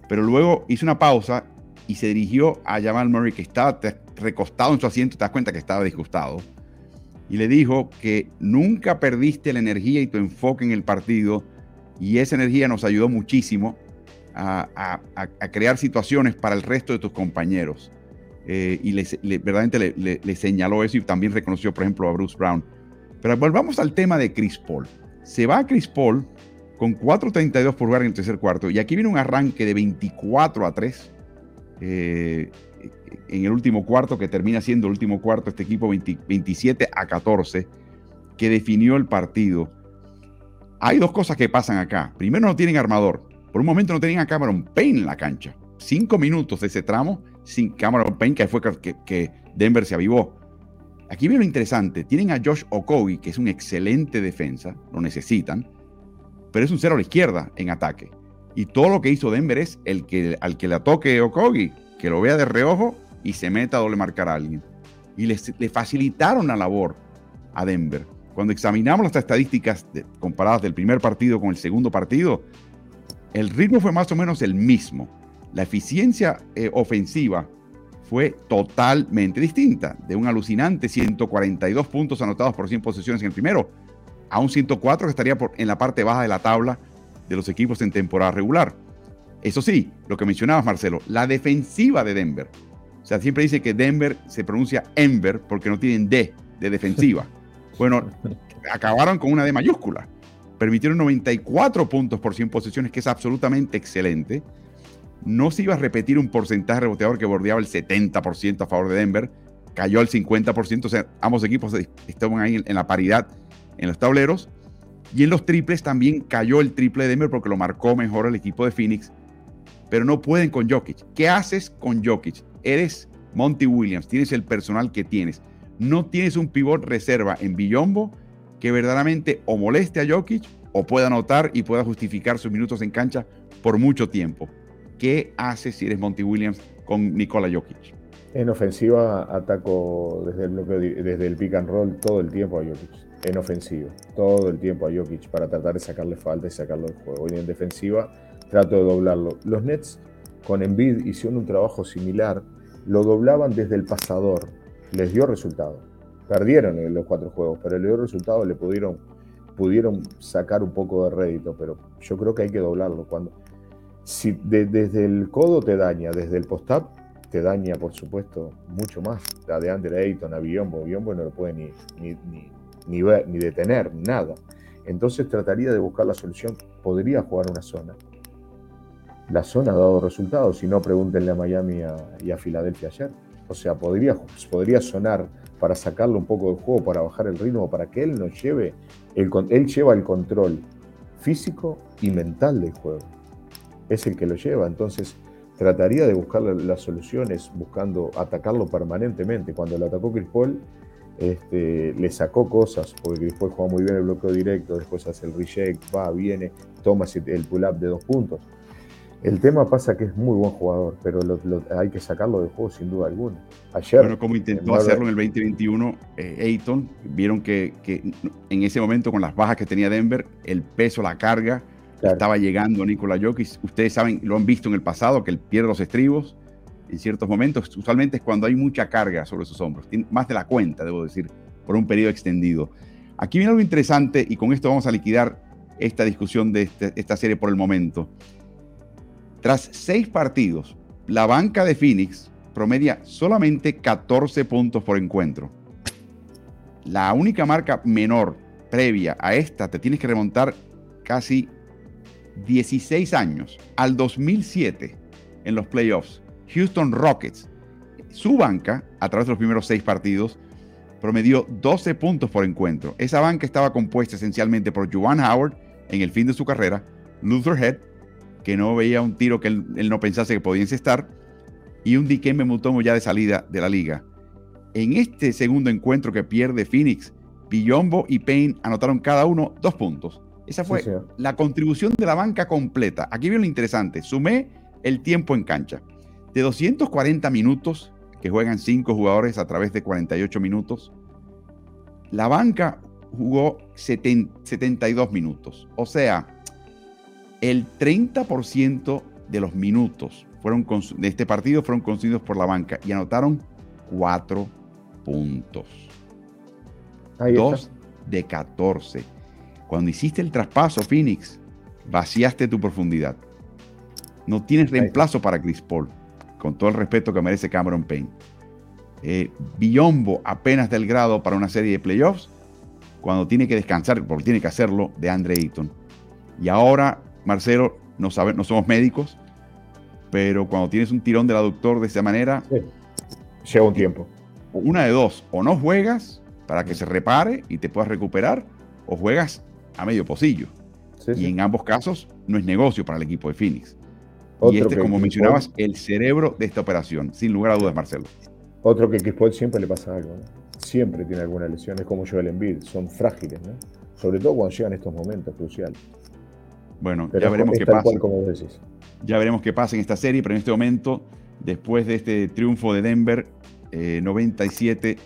pero luego hizo una pausa y se dirigió a Jamal Murray, que estaba recostado en su asiento, te das cuenta que estaba disgustado, y le dijo que nunca perdiste la energía y tu enfoque en el partido, y esa energía nos ayudó muchísimo a, crear situaciones para el resto de tus compañeros. Eh, y le, verdaderamente le, señaló eso y también reconoció, por ejemplo, a Bruce Brown. Pero volvamos al tema de Chris Paul. Se va a Chris Paul con 4.32 por jugar en el tercer cuarto, y aquí viene un arranque de 24 a 3 eh, en el último cuarto, que termina siendo el último cuarto, este equipo 27 a 14, que definió el partido. Hay dos cosas que pasan acá. Primero, no tienen armador. Por un momento no tenían a Cameron Payne en la cancha. Cinco minutos de ese tramo sin Cameron Payne, que fue que, que Denver se avivó. Aquí viene lo interesante. Tienen a Josh Okogi, que es un excelente defensa, lo necesitan, pero es un cero a la izquierda en ataque. Y todo lo que hizo Denver es el que, al que le toque Okogi, que lo vea de reojo y se meta a doble marcar a alguien. Y le facilitaron la labor a Denver. Cuando examinamos las estadísticas comparadas del primer partido con el segundo partido, el ritmo fue más o menos el mismo. La eficiencia eh, ofensiva fue totalmente distinta, de un alucinante 142 puntos anotados por 100 posesiones en el primero, a un 104 que estaría por, en la parte baja de la tabla de los equipos en temporada regular. Eso sí, lo que mencionabas, Marcelo, la defensiva de Denver. O sea, siempre dice que Denver se pronuncia Enver porque no tienen D de defensiva. [LAUGHS] Bueno, acabaron con una D mayúscula. Permitieron 94 puntos por 100 posesiones, que es absolutamente excelente no se iba a repetir un porcentaje reboteador que bordeaba el 70% a favor de Denver, cayó al 50%, o sea, ambos equipos estaban ahí en la paridad en los tableros. Y en los triples también cayó el triple de Denver porque lo marcó mejor el equipo de Phoenix, pero no pueden con Jokic. ¿Qué haces con Jokic? Eres Monty Williams, tienes el personal que tienes. No tienes un pivot reserva en Billombo que verdaderamente o moleste a Jokic o pueda anotar y pueda justificar sus minutos en cancha por mucho tiempo. ¿Qué haces si eres Monty Williams con Nikola Jokic? En ofensiva ataco desde el, desde el pick and roll todo el tiempo a Jokic. En ofensiva, todo el tiempo a Jokic para tratar de sacarle falta y sacarlo del juego. Y en defensiva trato de doblarlo. Los Nets con Embiid hicieron un trabajo similar. Lo doblaban desde el pasador. Les dio resultado. Perdieron los cuatro juegos, pero dio resultado. Le pudieron, pudieron sacar un poco de rédito. Pero yo creo que hay que doblarlo. Cuando, si desde el codo te daña, desde el post-up te daña, por supuesto, mucho más. La de Andre Ayton a Biombo, Biombo no lo puede ni, ni, ni, ni detener, nada. Entonces trataría de buscar la solución. Podría jugar una zona. La zona ha dado resultados, si no, pregúntenle a Miami y a Filadelfia ayer. O sea, podría, podría sonar para sacarlo un poco del juego, para bajar el ritmo, para que él nos lleve, el, él lleva el control físico y mental del juego es el que lo lleva. Entonces, trataría de buscar las soluciones buscando atacarlo permanentemente. Cuando lo atacó Chris Paul, este, le sacó cosas, porque Paul juega muy bien el bloqueo directo, después hace el reject, va, viene, toma el pull-up de dos puntos. El tema pasa que es muy buen jugador, pero hay que sacarlo del juego sin duda alguna. Ayer, bueno, como intentó hacerlo en el 2021, eh, Ayton, vieron que, que en ese momento con las bajas que tenía Denver, el peso, la carga, estaba llegando Nikola Jokic. Ustedes saben, lo han visto en el pasado, que él pierde los estribos en ciertos momentos. Usualmente es cuando hay mucha carga sobre sus hombros, más de la cuenta, debo decir, por un periodo extendido. Aquí viene algo interesante y con esto vamos a liquidar esta discusión de este, esta serie por el momento. Tras seis partidos, la banca de Phoenix promedia solamente 14 puntos por encuentro. La única marca menor previa a esta te tienes que remontar casi 16 años, al 2007, en los playoffs, Houston Rockets, su banca, a través de los primeros seis partidos, promedió 12 puntos por encuentro. Esa banca estaba compuesta esencialmente por Juwan Howard en el fin de su carrera, Luther Head, que no veía un tiro que él, no pensase que podía encestar, y un Dikembe Mutombo ya de salida de la liga. En este segundo encuentro que pierde Phoenix, Billombo y Payne anotaron cada uno dos puntos. Esa fue la contribución de la banca completa. Aquí viene lo interesante. Sumé el tiempo en cancha. De 240 minutos que juegan cinco jugadores a través de 48 minutos, la banca jugó 72 minutos. O sea, el 30% de los minutos fueron de este partido fueron consumidos por la banca y anotaron cuatro puntos. Dos de 14 cuando hiciste el traspaso, Phoenix, vaciaste tu profundidad. No tienes reemplazo para Chris Paul, con todo el respeto que merece Cameron Payne. Eh, Biombo apenas del grado para una serie de playoffs, cuando tiene que descansar, porque tiene que hacerlo, de Andre Ayton. Y ahora, Marcelo, no, sabe, no somos médicos, pero cuando tienes un tirón del aductor de esa manera, lleva un tiempo. Una de dos, o no juegas para que se repare y te puedas recuperar, o juegas a medio pocillo. Y en ambos casos no es negocio para el equipo de Phoenix. y este, como mencionabas, el cerebro de esta operación, sin lugar a dudas, Marcelo. Otro que Chris siempre le pasa algo, siempre tiene alguna lesión, es como Joel Embiid, son frágiles, ¿no? sobre todo cuando llegan estos momentos cruciales. Bueno, ya veremos qué pasa. Ya veremos qué pasa en esta serie, pero en este momento, después de este triunfo de Denver, 97 eh,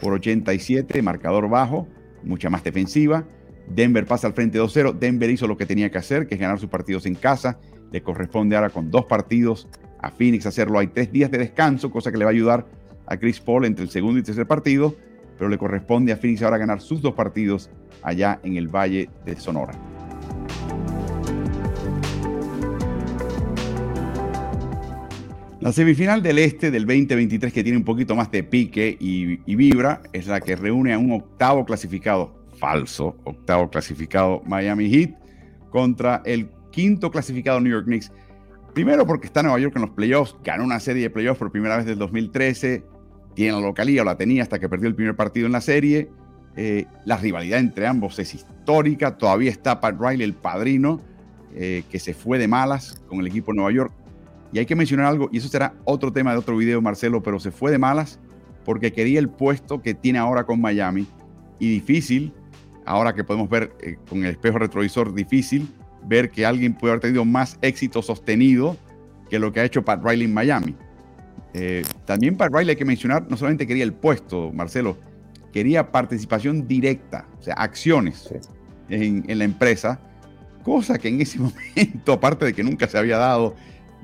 por 87, marcador bajo, mucha más defensiva. Denver pasa al frente 2-0. Denver hizo lo que tenía que hacer, que es ganar sus partidos en casa. Le corresponde ahora con dos partidos a Phoenix hacerlo. Hay tres días de descanso, cosa que le va a ayudar a Chris Paul entre el segundo y tercer partido, pero le corresponde a Phoenix ahora ganar sus dos partidos allá en el Valle de Sonora. La semifinal del este del 2023, que tiene un poquito más de pique y, vibra, es la que reúne a un octavo clasificado, falso, octavo clasificado Miami Heat, contra el quinto clasificado New York Knicks. Primero porque está Nueva York en los playoffs, ganó una serie de playoffs por primera vez desde el 2013, tiene la localía o la tenía hasta que perdió el primer partido en la serie. Eh, la rivalidad entre ambos es histórica, todavía está Pat Riley, el padrino, eh, que se fue de malas con el equipo de Nueva York y hay que mencionar algo, y eso será otro tema de otro video, Marcelo, pero se fue de malas porque quería el puesto que tiene ahora con Miami. Y difícil, ahora que podemos ver eh, con el espejo retrovisor, difícil ver que alguien puede haber tenido más éxito sostenido que lo que ha hecho Pat Riley en Miami. Eh, también Pat Riley hay que mencionar, no solamente quería el puesto, Marcelo, quería participación directa, o sea, acciones en, en la empresa, cosa que en ese [LAUGHS] momento, aparte de que nunca se había dado,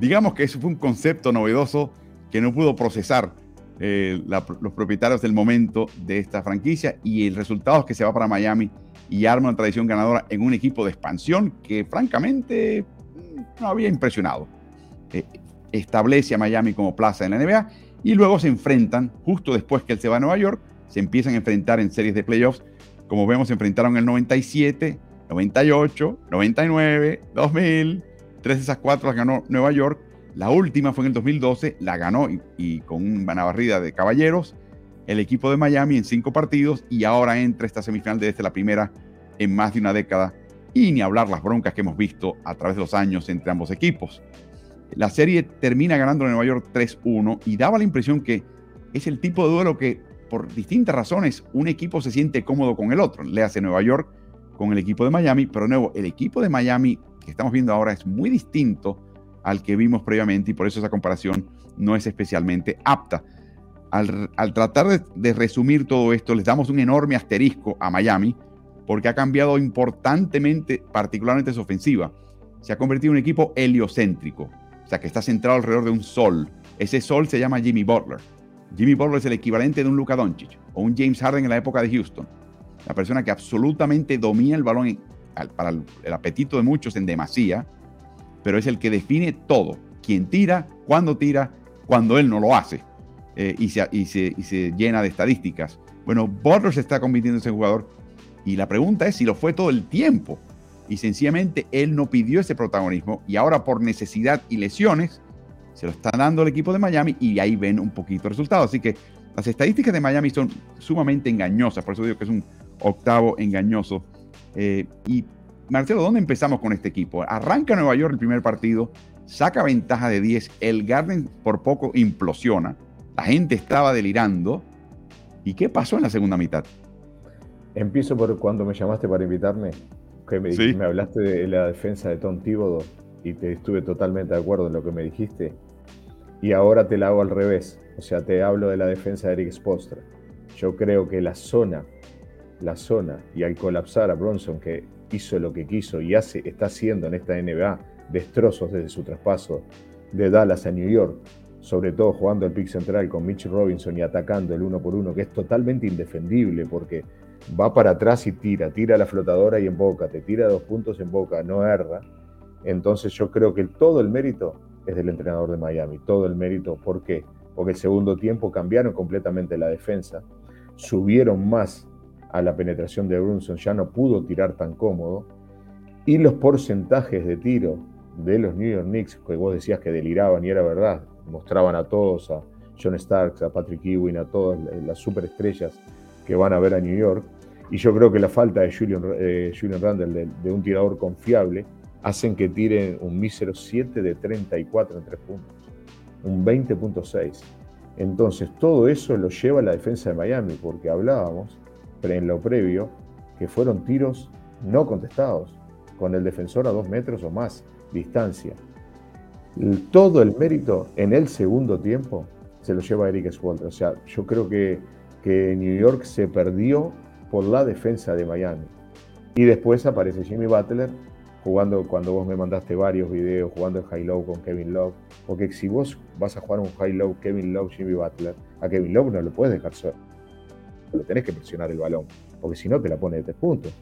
Digamos que eso fue un concepto novedoso que no pudo procesar eh, los propietarios del momento de esta franquicia y el resultado es que se va para Miami y arma una tradición ganadora en un equipo de expansión que francamente no había impresionado. Eh, establece a Miami como plaza en la NBA y luego se enfrentan, justo después que él se va a Nueva York, se empiezan a enfrentar en series de playoffs, como vemos, se enfrentaron en el 97, 98, 99, 2000, Tres de esas cuatro las ganó Nueva York. La última fue en el 2012, la ganó y, con una barrida de caballeros el equipo de Miami en cinco partidos y ahora entra esta semifinal desde la primera en más de una década y ni hablar las broncas que hemos visto a través de los años entre ambos equipos. La serie termina ganando Nueva York 3-1 y daba la impresión que es el tipo de duelo que por distintas razones un equipo se siente cómodo con el otro. Le hace Nueva York con el equipo de Miami, pero de nuevo, el equipo de Miami que estamos viendo ahora es muy distinto al que vimos previamente y por eso esa comparación no es especialmente apta. Al, tratar de, resumir todo esto, les damos un enorme asterisco a Miami porque ha cambiado importantemente, particularmente su ofensiva. Se ha convertido en un equipo heliocéntrico, o sea que está centrado alrededor de un sol. Ese sol se llama Jimmy Butler. Jimmy Butler es el equivalente de un Luka Doncic o un James Harden en la época de Houston. La persona que absolutamente domina el balón para el, apetito de muchos en demasía, pero es el que define todo. Quién tira, cuándo tira, cuando él no lo hace. Eh, y, se, llena de estadísticas. Bueno, Butler se está convirtiendo en ese jugador y la pregunta es si lo fue todo el tiempo. Y sencillamente él no pidió ese protagonismo y ahora por necesidad y lesiones se lo está dando el equipo de Miami y ahí ven un poquito el resultado. Así que las estadísticas de Miami son sumamente engañosas, por eso digo que es un octavo engañoso eh, y Marcelo, ¿dónde empezamos con este equipo? Arranca Nueva York el primer partido, saca ventaja de 10, el Garden por poco implosiona, la gente estaba delirando. ¿Y qué pasó en la segunda mitad? Empiezo por cuando me llamaste para invitarme, que me, me hablaste de la defensa de Tom Thibodeau y te estuve totalmente de acuerdo en lo que me dijiste. Y ahora te la hago al revés, o sea, te hablo de la defensa de Eric Spoelstra. Yo creo que la zona la zona y al colapsar a Bronson, que hizo lo que quiso y hace, está haciendo en esta NBA destrozos desde su traspaso de Dallas a New York, sobre todo jugando el pick central con Mitch Robinson y atacando el uno por uno, que es totalmente indefendible porque va para atrás y tira, tira la flotadora y en boca, te tira dos puntos en boca, no erra. Entonces yo creo que todo el mérito es del entrenador de Miami, todo el mérito, ¿por qué? Porque el segundo tiempo cambiaron completamente la defensa, subieron más a la penetración de Brunson, ya no pudo tirar tan cómodo. Y los porcentajes de tiro de los New York Knicks, que vos decías que deliraban y era verdad, mostraban a todos, a John Starks, a Patrick Ewing, a todas las superestrellas que van a ver a New York, Y yo creo que la falta de Julian, eh, Randle, de, un tirador confiable, hacen que tiren un mísero 7 de 34 en 3 puntos, un 20.6. Entonces, todo eso lo lleva a la defensa de Miami, porque hablábamos en lo previo que fueron tiros no contestados, con el defensor a dos metros o más distancia. Todo el mérito en el segundo tiempo se lo lleva Eric Swalter. O sea, yo creo que, que New York se perdió por la defensa de Miami. Y después aparece Jimmy Butler jugando, cuando vos me mandaste varios videos, jugando el high-low con Kevin Love. Porque si vos vas a jugar un high-low Kevin Love, Jimmy Butler, a Kevin Love no lo puedes dejar solo. Lo tenés que presionar el balón, porque si no te la pone de tres puntos.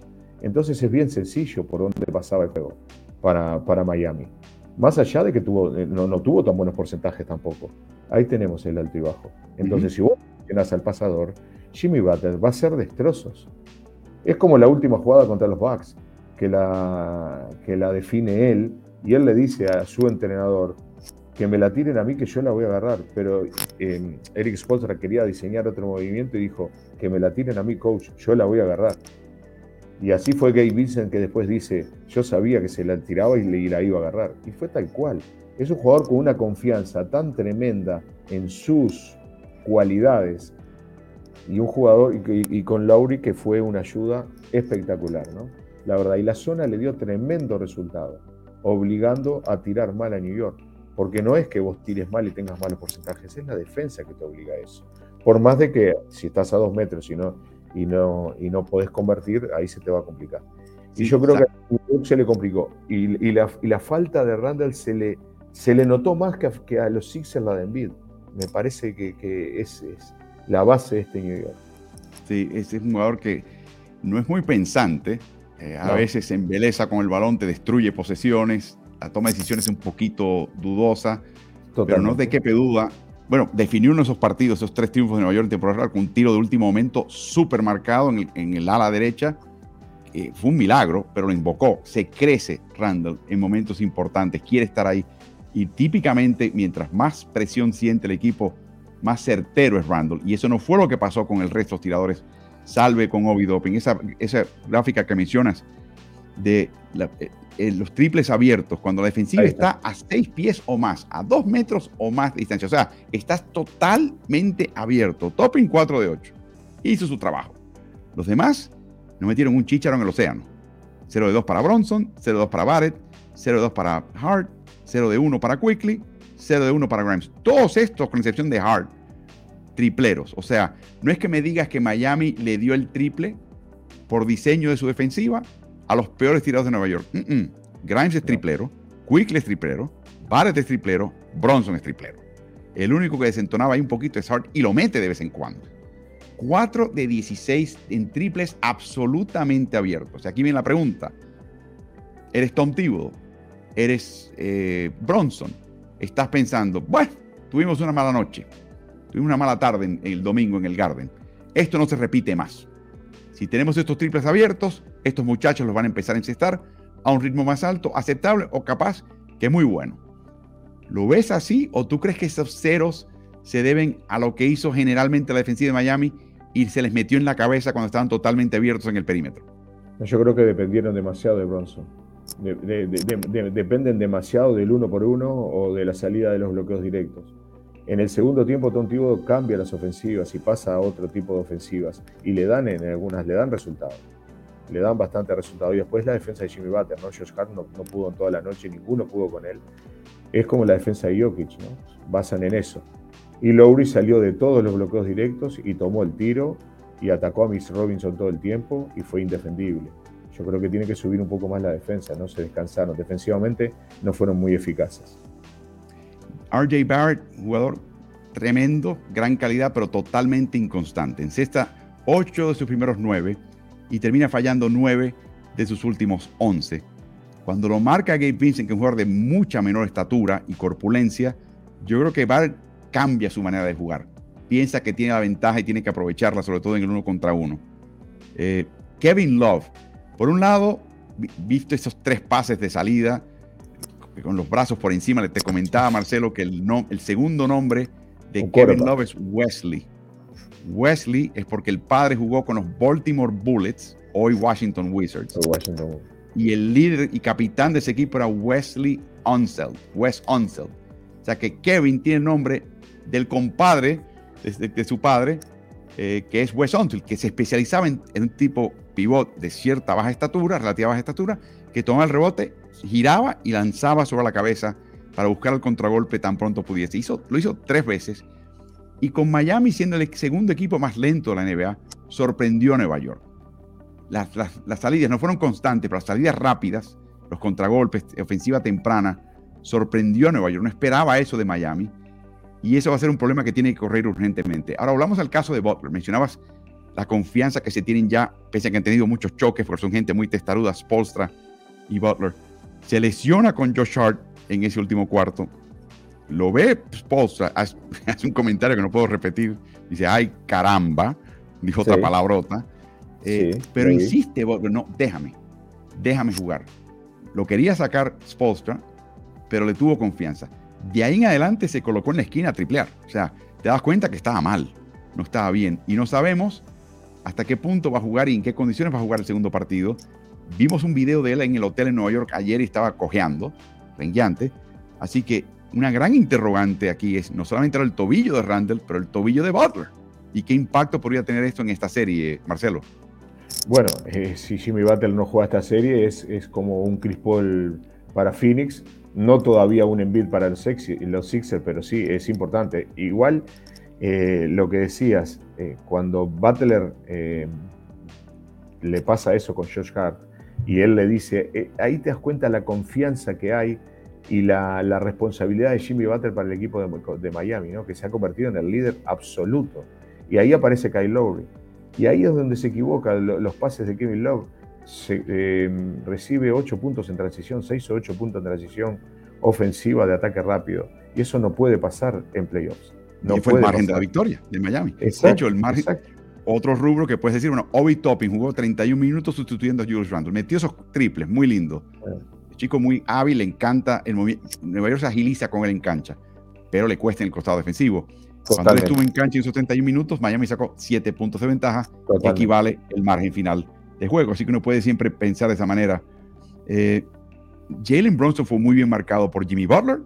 Entonces es bien sencillo por dónde pasaba el juego para, para Miami. Más allá de que tuvo, eh, no, no, tuvo tan buenos porcentajes tampoco. Ahí tenemos el alto y bajo. Entonces, si vos tienes al pasador, Jimmy Butler va a ser destrozos. Es como la última jugada contra los Bucks, que la, que la define él, y él le dice a su entrenador que me la tiren a mí, que yo la voy a agarrar. Pero eh, Eric Spoelstra quería diseñar otro movimiento y dijo que me la tiren a mí, coach, yo la voy a agarrar. Y así fue Gabe Vincent que después dice, yo sabía que se la tiraba y la iba a agarrar. Y fue tal cual. Es un jugador con una confianza tan tremenda en sus cualidades y un jugador, y, con Lauri que fue una ayuda espectacular, ¿no? La verdad, y la zona le dio tremendo resultado, obligando a tirar mal a New York. Porque no es que vos tires mal y tengas malos porcentajes, es la defensa que te obliga a eso. Por más de que si estás a dos metros y no, y no, y no podés convertir, ahí se te va a complicar. y yo creo que a se le complicó. Y, la, y, la, falta de Randall se le, se le notó más que a, que a los Sixers la de Embiid. Me parece que, que es, es la base de este New York. Sí, es un jugador que no es muy pensante, eh, a veces se embeleza con el balón, te destruye posesiones, la toma de decisiones es un poquito dudosa, pero no de qué duda. Bueno, definió uno de esos partidos, esos tres triunfos de Nueva York en temporada con un tiro de último momento súper marcado en el, en el, ala derecha. fue un milagro, pero lo invocó. Se crece Randall en momentos importantes, quiere estar ahí. Y típicamente, mientras más presión siente el equipo, más certero es Randall. Y eso no fue lo que pasó con el resto de los tiradores, salve con Obi Doping. Esa, esa gráfica que mencionas de eh, eh, los triples abiertos, cuando la defensiva está. a seis pies o más, a dos metros o más de distancia. O sea, estás totalmente abierto. Topping 4 de 8. Hizo su trabajo. Los demás nos metieron un chicharo en el océano. 0 de 2 para Bronson, 0 de 2 para Barrett, 0 de 2 para Hart, 0 de 1 para Quickly, 0 de 1 para Grimes. Todos estos, con excepción de Hart, tripleros. O sea, no es que me digas que Miami le dio el triple por diseño de su defensiva a los peores tirados de Nueva York. Grimes es triplero, Quickly es triplero, Barrett es triplero, Bronson es triplero. El único que desentonaba ahí un poquito es Hart y lo mete de vez en cuando. 4 de 16 en triples absolutamente abiertos. Aquí viene la pregunta. ¿Eres Tom Thibodeau? ¿Eres eh, Bronson? estás pensando, bueno, tuvimos una mala noche, tuvimos una mala tarde en, el domingo en el Garden. Esto no se repite más. Si tenemos estos triples abiertos, estos muchachos los van a empezar a encestar a un ritmo más alto, aceptable o capaz que muy bueno. ¿Lo ves así o tú crees que esos ceros se deben a lo que hizo generalmente la defensiva de Miami y se les metió en la cabeza cuando estaban totalmente abiertos en el perímetro? Yo creo que dependieron demasiado de Bronson dependen demasiado del uno por uno o de la salida de los bloqueos directos. En el segundo tiempo, Tom cambia las ofensivas y pasa a otro tipo de ofensivas y le dan en algunas, le dan resultados. Le dan bastante resultado. Y después la defensa de Jimmy Butler, ¿no? Josh Hart no, pudo en toda la noche, ninguno pudo con él. Es como la defensa de Jokic, ¿no? Basan en eso. Y Lowry salió de todos los bloqueos directos y tomó el tiro y atacó a Miss Robinson todo el tiempo y fue indefendible. Yo creo que tiene que subir un poco más la defensa, no se descansaron. Defensivamente no fueron muy eficaces. RJ Barrett, jugador tremendo, gran calidad, pero totalmente inconstante. En cesta, 8 de sus primeros 9 y termina fallando 9 de sus últimos 11. Cuando lo marca Gabe Vincent, que es un jugador de mucha menor estatura y corpulencia, yo creo que Barrett cambia su manera de jugar. Piensa que tiene la ventaja y tiene que aprovecharla, sobre todo en el uno contra uno. Eh, Kevin Love, por un lado, visto esos tres pases de salida, con los brazos por encima, te comentaba Marcelo que el, no, el segundo nombre de Kevin Love es Wesley. Wesley es porque el padre jugó con los Baltimore Bullets, hoy Washington Wizards. Y el líder y capitán de ese equipo era Wesley Unseld, Wes Unseld. O sea que Kevin tiene nombre del compadre de, su padre, eh, que es Wes Unseld, que se especializaba en, un tipo pivot de cierta baja estatura, relativa baja estatura, que tomaba el rebote, giraba y lanzaba sobre la cabeza para buscar el contragolpe tan pronto pudiese. Hizo, lo hizo tres veces y con Miami siendo el segundo equipo más lento de la NBA, sorprendió a Nueva York. Las, salidas no fueron constantes, pero las salidas rápidas, los contragolpes, ofensiva temprana, sorprendió a Nueva York. No esperaba eso de Miami. Y eso va a ser un problema que tiene que correr urgentemente. Ahora hablamos al caso de Butler. Mencionabas la confianza que se tienen ya, pese a que han tenido muchos choques, porque son gente muy testaruda, Spolstra y Butler. Se lesiona con Josh Hart en ese último cuarto lo ve Spolstra, hace [LAUGHS] un comentario que no puedo repetir, dice, ay caramba, dijo otra palabrota, eh, pero insiste, no, déjame, déjame jugar. Lo quería sacar Spolstra, pero le tuvo confianza. De ahí en adelante se colocó en la esquina a triplear. O sea, te das cuenta que estaba mal, no estaba bien. Y no sabemos hasta qué punto va a jugar y en qué condiciones va a jugar el segundo partido. Vimos un video de él en el hotel en Nueva York ayer y estaba cojeando, rengueante. Así que una gran interrogante aquí es no solamente el tobillo de Randall, pero el tobillo de Butler. ¿Y qué impacto podría tener esto en esta serie, Marcelo? Bueno, eh, si Jimmy Butler no juega esta serie, es, es como un Chris Paul para Phoenix. No todavía un Embiid para los, los Sixers, pero sí es importante. Igual, eh, lo que decías, eh, cuando Butler le pasa eso con Josh Hart y él le dice, ahí te das cuenta la confianza que hay y la, responsabilidad de Jimmy Butler para el equipo de, Miami, ¿no? que se ha convertido en el líder absoluto. Y ahí aparece Kyle Lowry. Y ahí es donde se equivoca los pases de Kevin Love. Se, em, recibe 8 puntos en transición, 6 o 8 puntos en transición ofensiva de ataque rápido. Y eso no puede pasar en playoffs. No y fue el margen de la victoria de Miami. de hecho, el margen, otro rubro que puedes decir, bueno, Obi Topping jugó 31 minutos sustituyendo a Julius Randle. Metió esos triples, muy lindo chico muy hábil, le encanta el movimiento. Nueva York se agiliza con él en cancha, pero le cuesta en el costado defensivo. Cuando él estuvo en cancha en esos 31 minutos, Miami sacó 7 puntos de ventaja, que equivale el margen final de juego. Así que uno puede siempre pensar de esa manera. Eh, Jalen Bronson fue muy bien marcado por Jimmy Butler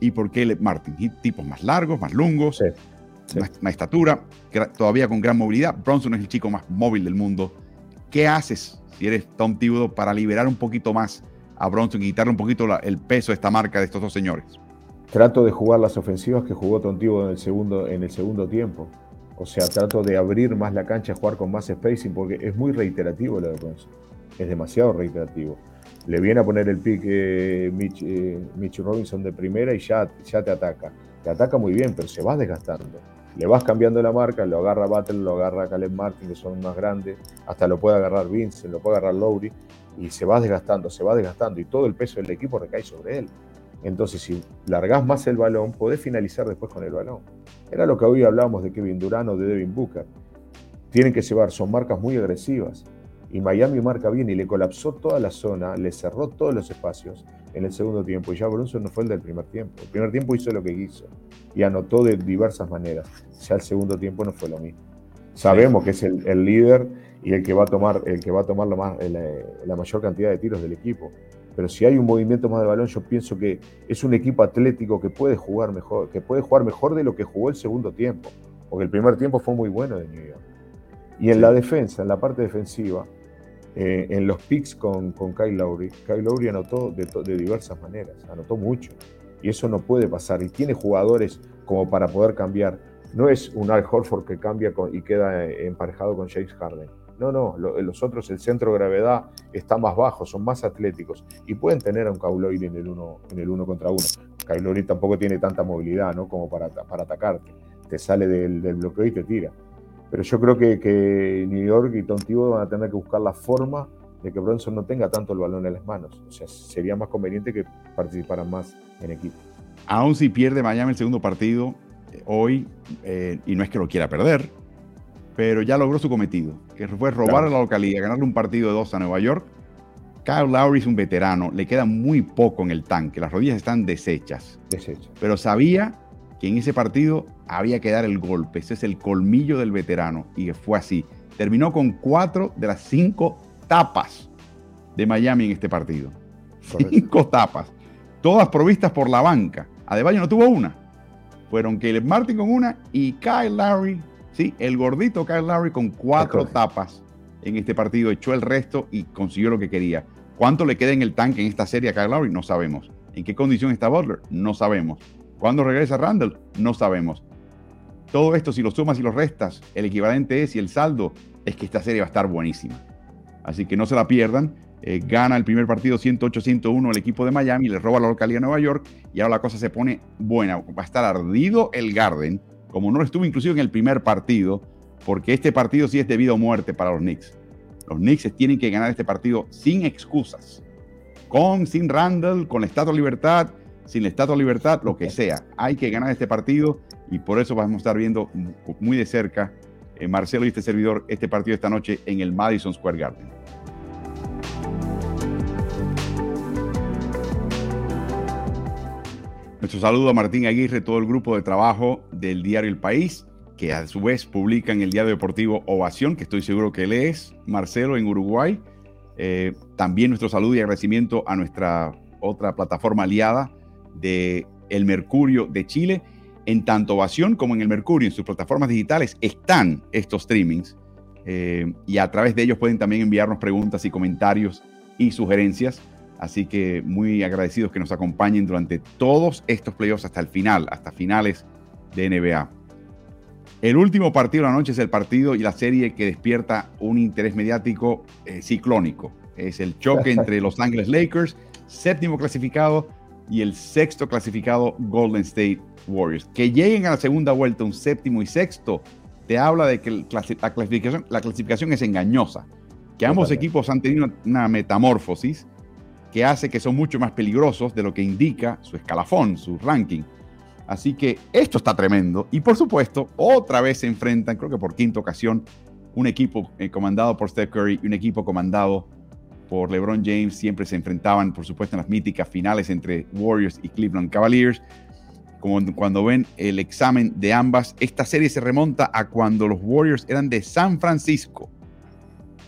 y por Caleb Martin. Tipos más largos, más Más, estatura, todavía con gran movilidad. Bronson es el chico más móvil del mundo. ¿Qué haces si eres Tom Thibodeau para liberar un poquito más a Bronson y quitarle un poquito el peso de esta marca de estos dos señores. Trato de jugar las ofensivas que jugó Tontivo en el segundo, en el segundo tiempo. O sea, trato de abrir más la cancha, jugar con más spacing, porque es muy reiterativo lo de Bronson. Es demasiado reiterativo. Le viene a poner el pique Mitch, eh, Mitch, Robinson de primera y ya, ya te ataca. Te ataca muy bien, pero se va desgastando. Le vas cambiando la marca, lo agarra Battle, lo agarra Caleb Martin, que son más grandes, hasta lo puede agarrar Vince, lo puede agarrar Lowry, y se va desgastando, se va desgastando y todo el peso del equipo recae sobre él. Entonces, si largás más el balón, podés finalizar después con el balón. Era lo que hoy hablábamos de Kevin Durant o de Devin Booker. Tienen que llevar, son marcas muy agresivas. Y Miami marca bien y le colapsó toda la zona, le cerró todos los espacios en el segundo tiempo. Y ya Brunson no fue el del primer tiempo. El primer tiempo hizo lo que quiso y anotó de diversas maneras. Ya el segundo tiempo no fue lo mismo. Sabemos que es el, el líder y el que va a tomar, el que va a tomar la, más, la, mayor cantidad de tiros del equipo. Pero si hay un movimiento más de balón, yo pienso que es un equipo atlético que puede jugar mejor, que puede jugar mejor de lo que jugó el segundo tiempo, porque el primer tiempo fue muy bueno de New York. Y en la defensa, en la parte defensiva, eh, en los picks con, con Kyle Lowry, Kyle Lowry anotó de, diversas maneras, anotó mucho. Y eso no puede pasar. Y tiene jugadores como para poder cambiar. No es un Al Horford que cambia y queda eh, emparejado con James Harden no, no, los otros, el centro de gravedad está más bajo, son más atléticos y pueden tener a un Kyle en el uno, en el uno contra uno. Kyle tampoco tiene tanta movilidad ¿no? como para, para atacarte. Te sale del, bloqueo y te tira. Pero yo creo que, que New York y Tom van a tener que buscar la forma de que Bronson no tenga tanto el balón en las manos. O sea, sería más conveniente que participaran más en equipo. Aún si pierde Miami el segundo partido eh, hoy, eh, y no es que lo quiera perder, pero ya logró su cometido, que fue robar a la localidad, ganarle un partido de dos a Nueva York. Kyle Lowry es un veterano, le queda muy poco en el tanque, las rodillas están deshechas. Pero sabía que en ese partido había que dar el golpe. Ese es el colmillo del veterano. Y fue así. Terminó con cuatro de las cinco tapas de Miami en este partido. Cinco tapas. Todas provistas por la banca. Adebayo no tuvo una. Fueron Caleb Martin con una y Kyle Lowry, sí, el gordito Kyle Lowry con cuatro tapas en este partido. Echó el resto y consiguió lo que quería. ¿Cuánto le queda en el tanque en esta serie a Kyle Lowry? No sabemos. ¿En qué condición está Butler? No sabemos. ¿Cuándo regresa Randall? No sabemos. Todo esto, si lo sumas y lo restas, el equivalente es y el saldo es que esta serie va a estar buenísima. Así que no se la pierdan. Eh, gana el primer partido 108-101 el equipo de Miami, le roba la localidad de Nueva York y ahora la cosa se pone buena. Va a estar ardido el Garden, como no estuvo inclusive en el primer partido, porque este partido sí es debido a muerte para los Knicks. Los Knicks tienen que ganar este partido sin excusas. Con, sin Randall, con la Estatua de Libertad, sin la Estatua de Libertad, lo que sea. Hay que ganar este partido y por eso vamos a estar viendo muy de cerca, eh, Marcelo y este servidor, este partido esta noche en el Madison Square Garden. Nuestro saludo a Martín Aguirre, todo el grupo de trabajo del diario El País, que a su vez publica en el diario deportivo Ovación, que estoy seguro que lees, Marcelo en Uruguay. Eh, también nuestro saludo y agradecimiento a nuestra otra plataforma aliada de El Mercurio de Chile. En tanto Ovación como en El Mercurio, en sus plataformas digitales, están estos streamings eh, y a través de ellos pueden también enviarnos preguntas y comentarios y sugerencias Así que muy agradecidos que nos acompañen durante todos estos playoffs hasta el final, hasta finales de NBA. El último partido de la noche es el partido y la serie que despierta un interés mediático eh, ciclónico. Es el choque [LAUGHS] entre Los Angeles Lakers, séptimo clasificado, y el sexto clasificado Golden State Warriors. Que lleguen a la segunda vuelta un séptimo y sexto, te habla de que la clasificación, la clasificación es engañosa. Que ambos equipos han tenido una metamorfosis que hace que son mucho más peligrosos de lo que indica su escalafón, su ranking. Así que esto está tremendo. Y por supuesto, otra vez se enfrentan, creo que por quinta ocasión, un equipo eh, comandado por Steph Curry y un equipo comandado por LeBron James. Siempre se enfrentaban, por supuesto, en las míticas finales entre Warriors y Cleveland Cavaliers. Como cuando ven el examen de ambas, esta serie se remonta a cuando los Warriors eran de San Francisco.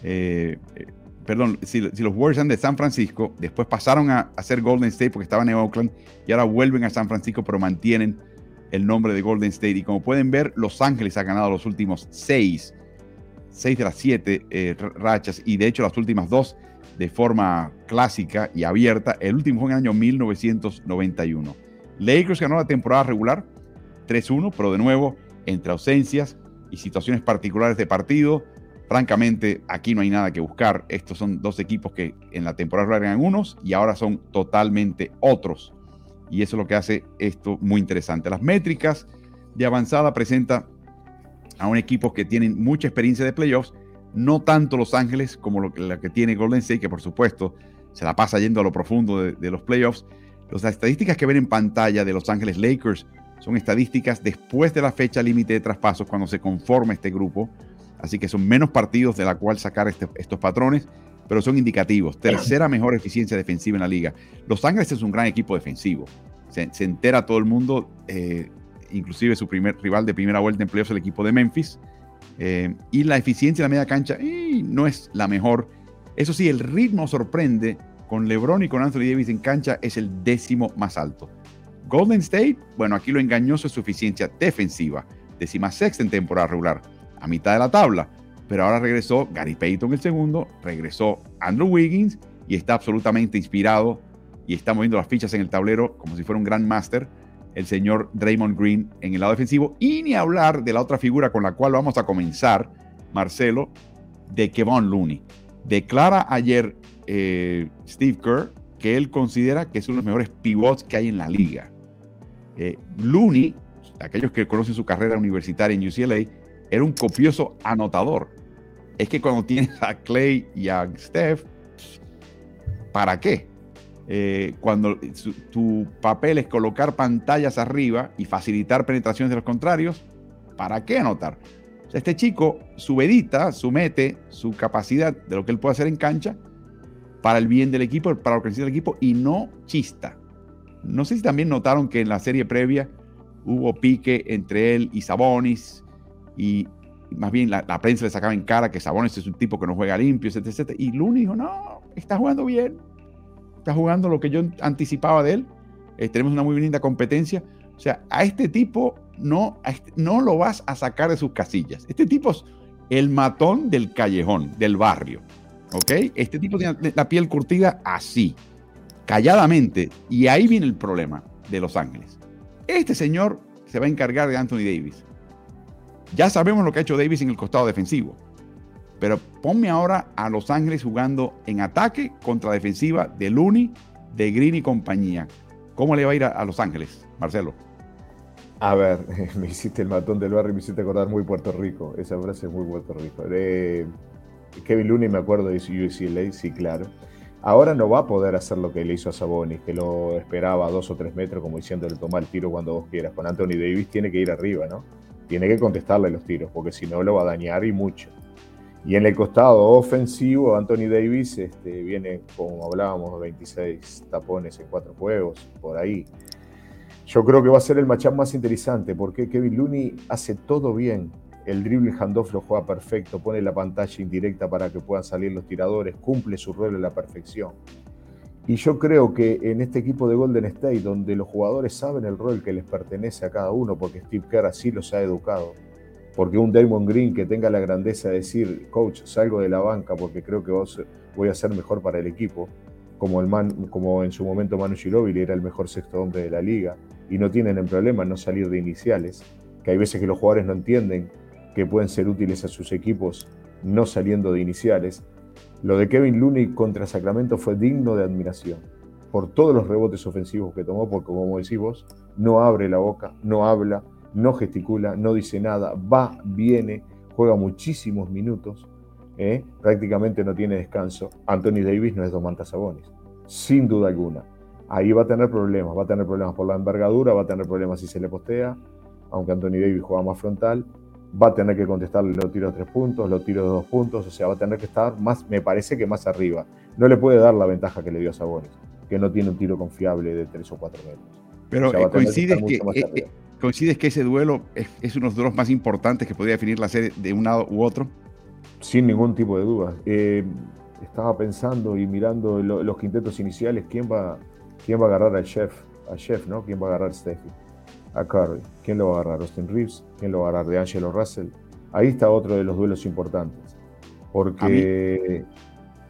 Eh, eh perdón, si, los Warriors eran de San Francisco, después pasaron a, ser Golden State porque estaban en Oakland y ahora vuelven a San Francisco, pero mantienen el nombre de Golden State. Y como pueden ver, Los Ángeles ha ganado los últimos seis, seis de las siete eh, rachas, y de hecho las últimas dos de forma clásica y abierta. El último fue en el año 1991. Lakers ganó la temporada regular 3-1, pero de nuevo, entre ausencias y situaciones particulares de partido, Francamente, aquí no hay nada que buscar. Estos son dos equipos que en la temporada eran unos y ahora son totalmente otros. Y eso es lo que hace esto muy interesante. Las métricas de avanzada presenta a un equipo que tienen mucha experiencia de playoffs, no tanto Los Ángeles como lo, la que tiene Golden State, que por supuesto se la pasa yendo a lo profundo de, de los playoffs. Las estadísticas que ven en pantalla de Los Ángeles Lakers son estadísticas después de la fecha límite de traspasos, cuando se conforma este grupo. Así que son menos partidos de la cual sacar este, estos patrones, pero son indicativos. Tercera mejor eficiencia defensiva en la liga. Los Ángeles es un gran equipo defensivo. Se, entera todo el mundo, eh, inclusive su primer rival de primera vuelta en playoffs, el equipo de Memphis. Eh, y la eficiencia en la media cancha no es la mejor. Eso sí, el ritmo sorprende. Con LeBron y con Anthony Davis en cancha es el décimo más alto. Golden State, bueno, aquí lo engañoso es su eficiencia defensiva, décima sexta en temporada regular a mitad de la tabla. Pero ahora regresó Gary Payton el segundo, regresó Andrew Wiggins y está absolutamente inspirado y está moviendo las fichas en el tablero como si fuera un gran máster, el señor Draymond Green en el lado defensivo. Y ni hablar de la otra figura con la cual vamos a comenzar, Marcelo, de Kevon Looney. Declara ayer eh, Steve Kerr que él considera que es uno de los mejores pivots que hay en la liga. Eh, Looney, aquellos que conocen su carrera universitaria en UCLA, era un copioso anotador. Es que cuando tienes a Clay y a Steph, ¿para qué? Eh, cuando tu papel es colocar pantallas arriba y facilitar penetraciones de los contrarios, ¿para qué anotar? este chico, su vedita, su su capacidad de lo que él puede hacer en cancha, para el bien del equipo, para lo que necesita el equipo, y no chista. No sé si también notaron que en la serie previa hubo pique entre él y Sabonis, y más bien la, prensa le sacaba en cara que Sabonis es un tipo que no juega limpio, etcétera, etcétera. Y Looney dijo, no, está jugando bien, está jugando lo que yo anticipaba de él, eh, tenemos una muy linda competencia. O sea, a este tipo no, este, no lo vas a sacar de sus casillas. Este tipo es el matón del callejón, del barrio. ¿Ok? Este tipo tiene la piel curtida así, calladamente. Y ahí viene el problema de Los Ángeles. Este señor se va a encargar de Anthony Davis. Ya sabemos lo que ha hecho Davis en el costado defensivo. Pero ponme ahora a Los Ángeles jugando en ataque contra defensiva de Looney, de Green y compañía. ¿Cómo le va a ir a, Los Ángeles, Marcelo? A ver, [LAUGHS] me hiciste el matón del barrio y me hiciste acordar muy Puerto Rico. Esa frase es muy Puerto Rico. Kevin Looney, me acuerdo de UCLA, sí, claro. Ahora no va a poder hacer lo que le hizo a Sabonis, que lo esperaba a dos o tres metros, como diciéndole toma el tiro cuando vos quieras. Con Anthony Davis tiene que ir arriba, ¿no? Tiene que contestarle los tiros, porque si no lo va a dañar y mucho. Y en el costado ofensivo, Anthony Davis este, viene, como hablábamos, 26 tapones en cuatro juegos, por ahí. Yo creo que va a ser el matchup más interesante, porque Kevin Looney hace todo bien. El dribble handoff lo juega perfecto, pone la pantalla indirecta para que puedan salir los tiradores, cumple su rol a la perfección. Y yo creo que en este equipo de Golden State, donde los jugadores saben el rol que les pertenece a cada uno, porque Steve Kerr así los ha educado, porque un Damon Green que tenga la grandeza de decir, coach, salgo de la banca porque creo que voy a ser mejor para el equipo, como, en su momento Manu Ginóbili era el mejor sexto hombre de la liga, y no tienen el problema no salir de iniciales, que hay veces que los jugadores no entienden que pueden ser útiles a sus equipos no saliendo de iniciales. Lo de Kevin Looney contra Sacramento fue digno de admiración por todos los rebotes ofensivos que tomó, porque como decís vos, no abre la boca, no habla, no gesticula, no dice nada, va, viene, juega muchísimos minutos, ¿eh? prácticamente no tiene descanso. Anthony Davis no es Domantas Sabonis, sin duda alguna. Ahí va a tener problemas, va a tener problemas por la envergadura, va a tener problemas si se le postea, aunque Anthony Davis juega más frontal, va a tener que contestarle los tiros de tres puntos, los tiros de dos puntos, o sea, va a tener que estar más, me parece que más arriba. No le puede dar la ventaja que le dio a Sabonis, que no tiene un tiro confiable de tres o cuatro metros. Pero eh, coincides que, ¿Coincides que ese duelo es, uno de los duelos más importantes que podría definir la serie de un lado u otro? Sin ningún tipo de duda. Eh, estaba pensando y mirando los quintetos iniciales, ¿quién va, quién va a agarrar al chef? Al chef, ¿no? ¿Quién va a agarrar a Steffi? A Curry. ¿Quién lo va a agarrar? Austin Reeves. ¿Quién lo va a agarrar? De Angelo Russell. Ahí está otro de los duelos importantes. Porque.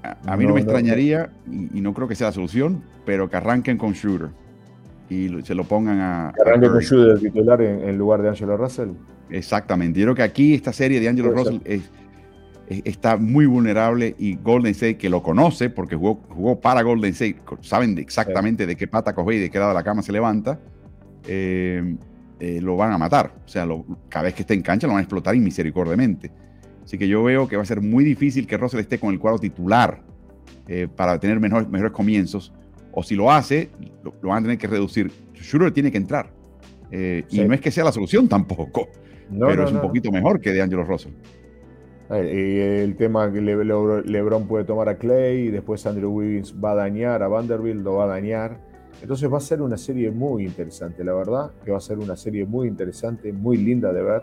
A mí, no, me extrañaría, y, y, no creo que sea la solución, pero que arranquen con Shooter y se lo pongan a. Arranque con Jude titular en, lugar de Angelo Russell. Exactamente. Yo creo que aquí esta serie de Angelo Russell está muy vulnerable y Golden State, que lo conoce porque jugó, jugó para Golden State, saben exactamente de qué pata coge y de qué lado de la cama se levanta, eh, eh, lo van a matar. O sea, cada vez que esté en cancha lo van a explotar inmisericordiamente. Así que yo veo que va a ser muy difícil que Russell esté con el cuadro titular eh, para tener mejores comienzos o si lo hace, lo, van a tener que reducir. Shooter tiene que entrar. Eh, y no es que sea la solución tampoco, pero es un poquito mejor que de Angelo Russell. Y el tema que LeBron puede tomar a Clay, y después Andrew Wiggins va a dañar, a Vanderbilt lo va a dañar. Entonces va a ser una serie muy interesante, la verdad, que va a ser una serie muy interesante, muy linda de ver.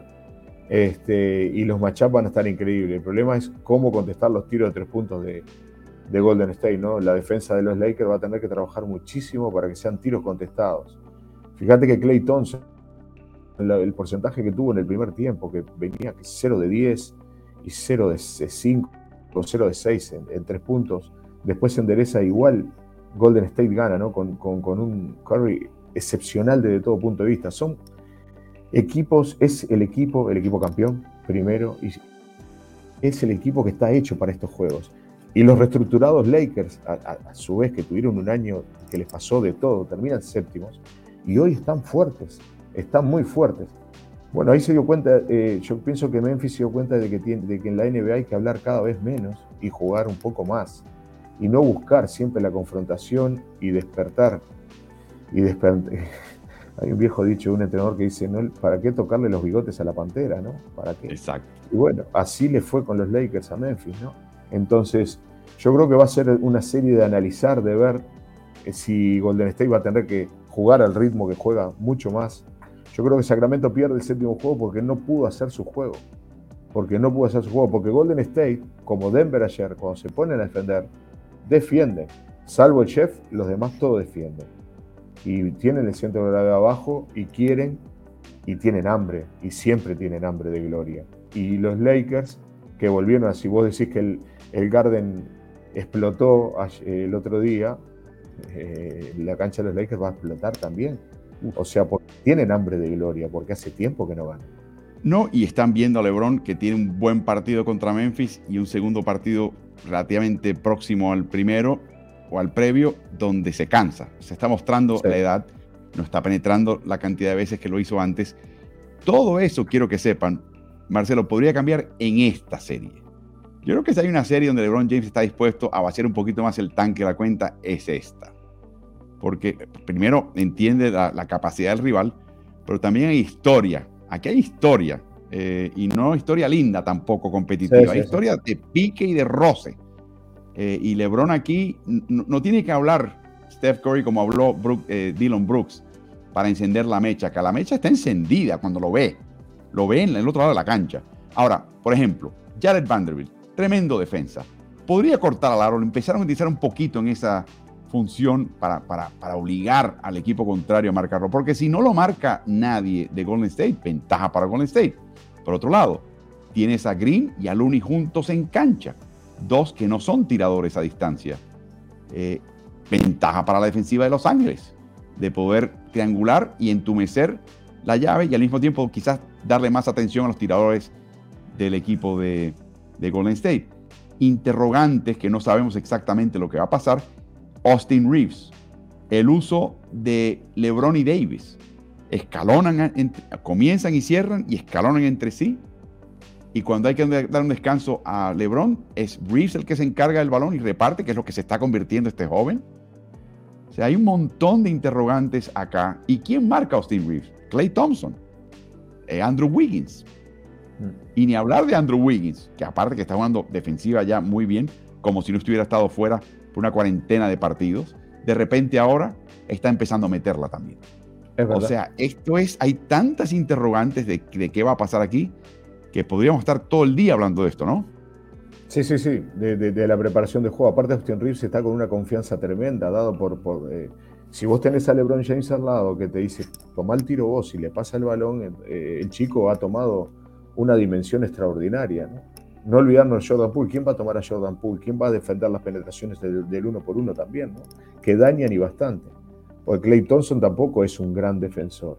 Este, y los matchups van a estar increíbles. El problema es cómo contestar los tiros de tres puntos de, de Golden State, ¿no? La defensa de los Lakers va a tener que trabajar muchísimo para que sean tiros contestados. Fíjate que Clay Thompson, el porcentaje que tuvo en el primer tiempo, que venía 0 de 10 y 0 de 5 o 0 de 6 en, tres puntos, después se endereza igual, Golden State gana, ¿no? Con, un Curry excepcional desde todo punto de vista. Son equipos, es el equipo, el equipo campeón, primero, y es el equipo que está hecho para estos juegos. Y los reestructurados Lakers, a, su vez, que tuvieron un año que les pasó de todo, terminan séptimos, y hoy están fuertes, están muy fuertes. Bueno, ahí se dio cuenta, eh, yo pienso que Memphis se dio cuenta de que, tiene, de que en la NBA hay que hablar cada vez menos y jugar un poco más, y no buscar siempre la confrontación y despertar. Y [LAUGHS] Hay un viejo dicho de un entrenador que dice, no, ¿para qué tocarle los bigotes a la pantera? ¿no? ¿Para qué? Exacto. Y bueno, así le fue con los Lakers a Memphis, ¿no? Entonces, yo creo que va a ser una serie de analizar, de ver eh, si Golden State va a tener que jugar al ritmo que juega mucho más, Yo creo que Sacramento pierde el séptimo juego porque no pudo hacer su juego. Porque no pudo hacer su juego. Porque Golden State, como Denver ayer, cuando se ponen a defender, defienden. Salvo el chef, los demás todos defienden. Y tienen el centro de abajo y quieren y tienen hambre. Y siempre tienen hambre de gloria. Y los Lakers, que volvieron así, vos decís que el, el Garden explotó el otro día, eh, la cancha de los Lakers va a explotar también. O sea, porque tienen hambre de gloria, porque hace tiempo que no van. No, y están viendo a LeBron que tiene un buen partido contra Memphis y un segundo partido relativamente próximo al primero o al previo, donde se cansa. Se está mostrando la edad, no está penetrando la cantidad de veces que lo hizo antes. Todo eso quiero que sepan, Marcelo, podría cambiar en esta serie. Yo creo que si hay una serie donde LeBron James está dispuesto a vaciar un poquito más el tanque de la cuenta, es esta. Porque primero entiende la, capacidad del rival, pero también hay historia. Aquí hay historia. Eh, y no historia linda tampoco competitiva. hay historia de pique y de roce. Eh, y LeBron aquí no, tiene que hablar Steph Curry como habló eh, Dylan Brooks para encender la mecha, que la mecha está encendida cuando lo ve. Lo ve en el otro lado de la cancha. Ahora, por ejemplo, Jared Vanderbilt tremendo defensa. Podría cortar al aro, empezaron a utilizar un poquito en esa función para, para, obligar al equipo contrario a marcarlo, porque si no lo marca nadie de Golden State, ventaja para Golden State. Por otro lado, tienes a Green y a Looney juntos en cancha, dos que no son tiradores a distancia. Eh, ventaja para la defensiva de Los Ángeles, de poder triangular y entumecer la llave y al mismo tiempo quizás darle más atención a los tiradores del equipo de, de Golden State. Interrogantes que no sabemos exactamente lo que va a pasar. Austin Reeves, el uso de LeBron y Davis. Escalonan, comienzan y cierran y escalonan entre sí. Y cuando hay que dar un descanso a LeBron, es Reeves el que se encarga del balón y reparte, que es lo que se está convirtiendo este joven. O sea, hay un montón de interrogantes acá. ¿Y quién marca Austin Reeves? Clay Thompson, eh, Andrew Wiggins, y ni hablar de Andrew Wiggins, que aparte que está jugando defensiva ya muy bien, como si no estuviera estado fuera por una cuarentena de partidos, de repente ahora está empezando a meterla también. o sea, esto es, hay tantas interrogantes de, qué va a pasar aquí, que podríamos estar todo el día hablando de esto, ¿no? Sí, sí, sí, de, la preparación de juego. Aparte, Austin Reeves está con una confianza tremenda, dado por... por eh, si vos tenés a LeBron James al lado que te dice, toma el tiro vos y le pasa el balón, eh, el chico ha tomado una dimensión extraordinaria. ¿no? no olvidarnos de Jordan Poole. ¿Quién va a tomar a Jordan Poole? ¿Quién va a defender las penetraciones del, uno por uno también? ¿no? Que dañan y bastante. Porque Clay Thompson tampoco es un gran defensor.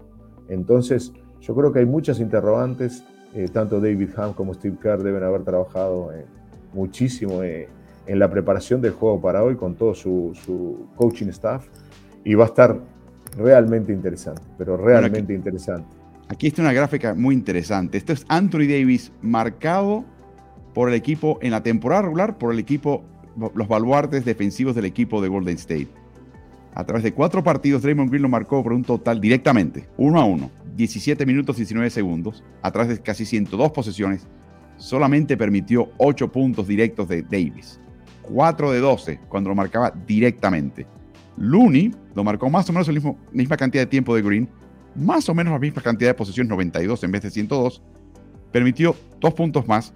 Entonces, yo creo que hay muchas interrogantes. Eh, tanto David Ham como Steve Kerr deben haber trabajado eh, muchísimo eh, en la preparación del juego para hoy con todo su, coaching staff. Y va a estar realmente interesante, pero realmente interesante. Aquí está una gráfica muy interesante. Esto es Anthony Davis marcado por el equipo en la temporada regular, por el equipo, los baluartes defensivos del equipo de Golden State. A través de cuatro partidos, Draymond Green lo marcó por un total directamente, uno a uno, 17 minutos 19 segundos, a través de casi 102 posesiones. Solamente permitió 8 puntos directos de Davis, 4 de 12 cuando lo marcaba directamente. Looney lo marcó más o menos la misma cantidad de tiempo de Green, más o menos la misma cantidad de posesiones, 92 en vez de 102, permitió dos puntos más,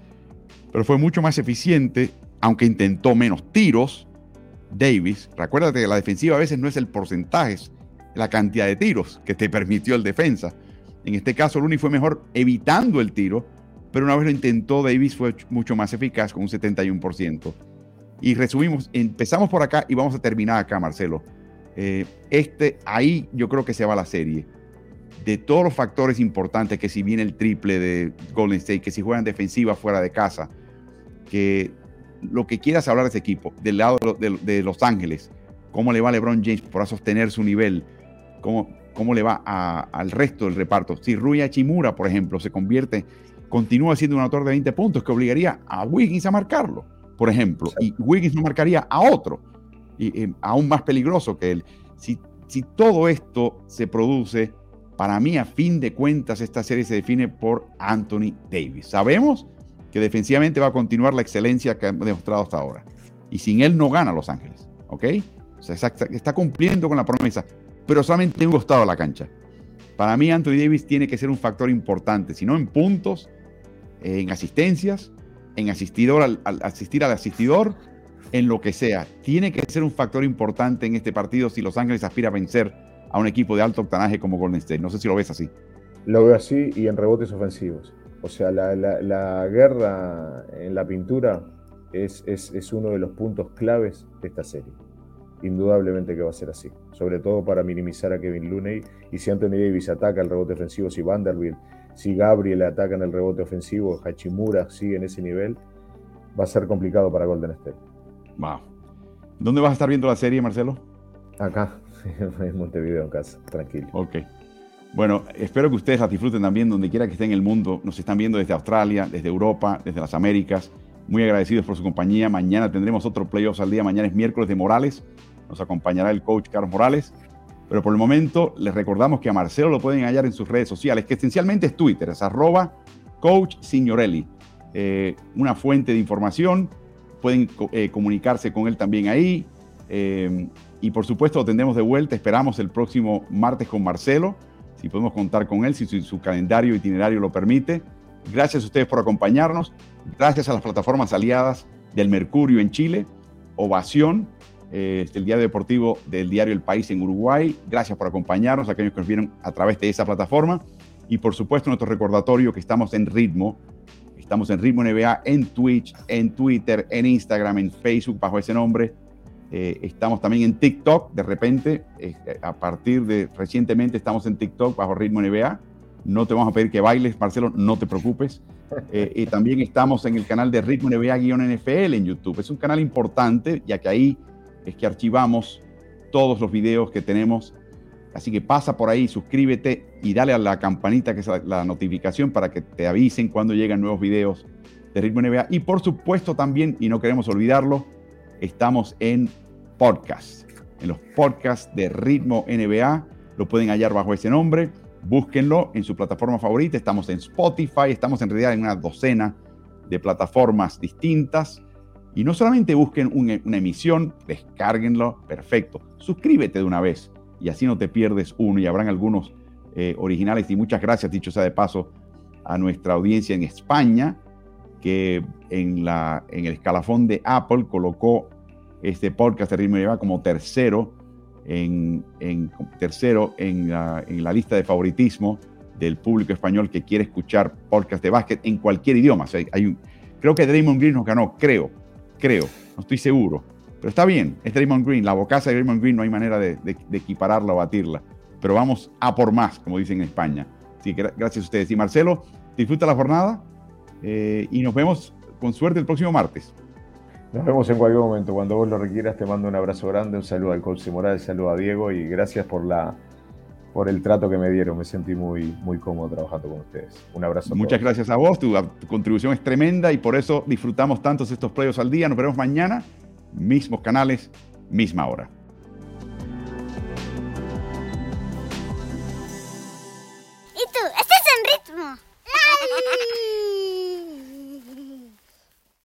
pero fue mucho más eficiente, aunque intentó menos tiros. Davis, recuérdate que la defensiva a veces no es el porcentaje, es la cantidad de tiros que te permitió el defensa. En este caso, Looney fue mejor evitando el tiro, pero una vez lo intentó, Davis fue mucho más eficaz con un 71%. Y resumimos, empezamos por acá y vamos a terminar acá, Marcelo. Eh, este, ahí yo creo que se va la serie de todos los factores importantes, que si viene el triple de Golden State, que si juegan defensiva fuera de casa, que lo que quieras hablar de ese equipo, del lado de, Los Ángeles, cómo le va a LeBron James para sostener su nivel, cómo, cómo le va al resto del reparto. Si Rui Chimura, por ejemplo, se convierte, continúa siendo un autor de 20 puntos que obligaría a Wiggins a marcarlo, por ejemplo, y Wiggins no marcaría a otro, y, eh, aún más peligroso que él. Si, si todo esto se produce para mí, a fin de cuentas, esta serie se define por Anthony Davis. Sabemos que defensivamente va a continuar la excelencia que ha demostrado hasta ahora. Y sin él no gana Los Ángeles. ¿Ok? O sea, está, cumpliendo con la promesa, pero solamente en un costado de la cancha. Para mí Anthony Davis tiene que ser un factor importante, si no en puntos, en asistencias, en asistidor al, asistir al asistidor, en lo que sea. Tiene que ser un factor importante en este partido si Los Ángeles aspira a vencer a un equipo de alto octanaje como Golden State. No sé si lo ves así. Lo veo así y en rebotes ofensivos. O sea, la, guerra en la pintura es, es, uno de los puntos claves de esta serie. Indudablemente que va a ser así. Sobre todo para minimizar a Kevin Looney. Y si Anthony Davis ataca el rebote ofensivo, si Vanderbilt, si Gabriel ataca en el rebote ofensivo, Hachimura sigue en ese nivel, va a ser complicado para Golden State. Wow. ¿Dónde vas a estar viendo la serie, Marcelo? Acá, [LAUGHS] en Montevideo, en casa, tranquilo. Ok. Bueno, espero que ustedes la disfruten también donde quiera que estén en el mundo. Nos están viendo desde Australia, desde Europa, desde las Américas. Muy agradecidos por su compañía. Mañana tendremos otro playoffs al día. Mañana es miércoles de Morales. Nos acompañará el coach Carlos Morales. Pero por el momento les recordamos que a Marcelo lo pueden hallar en sus redes sociales, que esencialmente es Twitter, es arroba coach signorelli. Eh, una fuente de información. Pueden eh, comunicarse con él también ahí. Eh, y por supuesto lo tendremos de vuelta. Esperamos el próximo martes con Marcelo si podemos contar con él, si su, calendario itinerario lo permite. Gracias a ustedes por acompañarnos. Gracias a las plataformas aliadas del Mercurio en Chile, Ovación, eh, el diario deportivo del diario El País en Uruguay. Gracias por acompañarnos, aquellos que nos vieron a través de esa plataforma. Y por supuesto, nuestro recordatorio que estamos en ritmo. Estamos en Ritmo NBA en Twitch, en Twitter, en Instagram, en Facebook, bajo ese nombre. Eh, estamos también en TikTok, de repente, eh, a partir de recientemente estamos en TikTok bajo ritmo NBA. No te vamos a pedir que bailes, Marcelo, no te preocupes. [LAUGHS] Eh, y también estamos en el canal de Ritmo NBA-NFL en YouTube. Es un canal importante, ya que ahí es que archivamos todos los videos que tenemos. Así que pasa por ahí, suscríbete y dale a la campanita, que es la notificación, para que te avisen cuando llegan nuevos videos de Ritmo NBA. Y por supuesto también, y no queremos olvidarlo, estamos en podcast. En los podcasts de Ritmo NBA lo pueden hallar bajo ese nombre. Búsquenlo en su plataforma favorita. Estamos en Spotify, estamos en realidad en una docena de plataformas distintas. Y no solamente busquen una emisión, descárguenlo, perfecto. Suscríbete de una vez y así no te pierdes uno y habrán algunos eh, originales. Y muchas gracias, dicho sea de paso, a nuestra audiencia en España, que en, la, en el escalafón de Apple colocó este podcast de Ritmo lleva como tercero en, tercero en la, lista de favoritismo del público español que quiere escuchar podcast de básquet en cualquier idioma. hay creo que Draymond Green nos ganó, creo, creo, no estoy seguro. Pero está bien, es Draymond Green, la bocaza de Draymond Green no hay manera de, equipararla o batirla. Pero vamos a por más, como dicen en España. Así que gracias a ustedes. Y Marcelo, disfruta la jornada eh, y nos vemos con suerte el próximo martes. Nos vemos en cualquier momento. Cuando vos lo requieras, te mando un abrazo grande, un saludo al coach Morales, un saludo a Diego y gracias por la por el trato que me dieron. Me sentí muy, muy cómodo trabajando con ustedes. Un abrazo. Muchas gracias a vos. Tu, contribución es tremenda y por eso disfrutamos tantos estos playos al día. Nos veremos mañana, mismos canales, misma hora. ¿Y tú? ¿Estás en ritmo? [LAUGHS]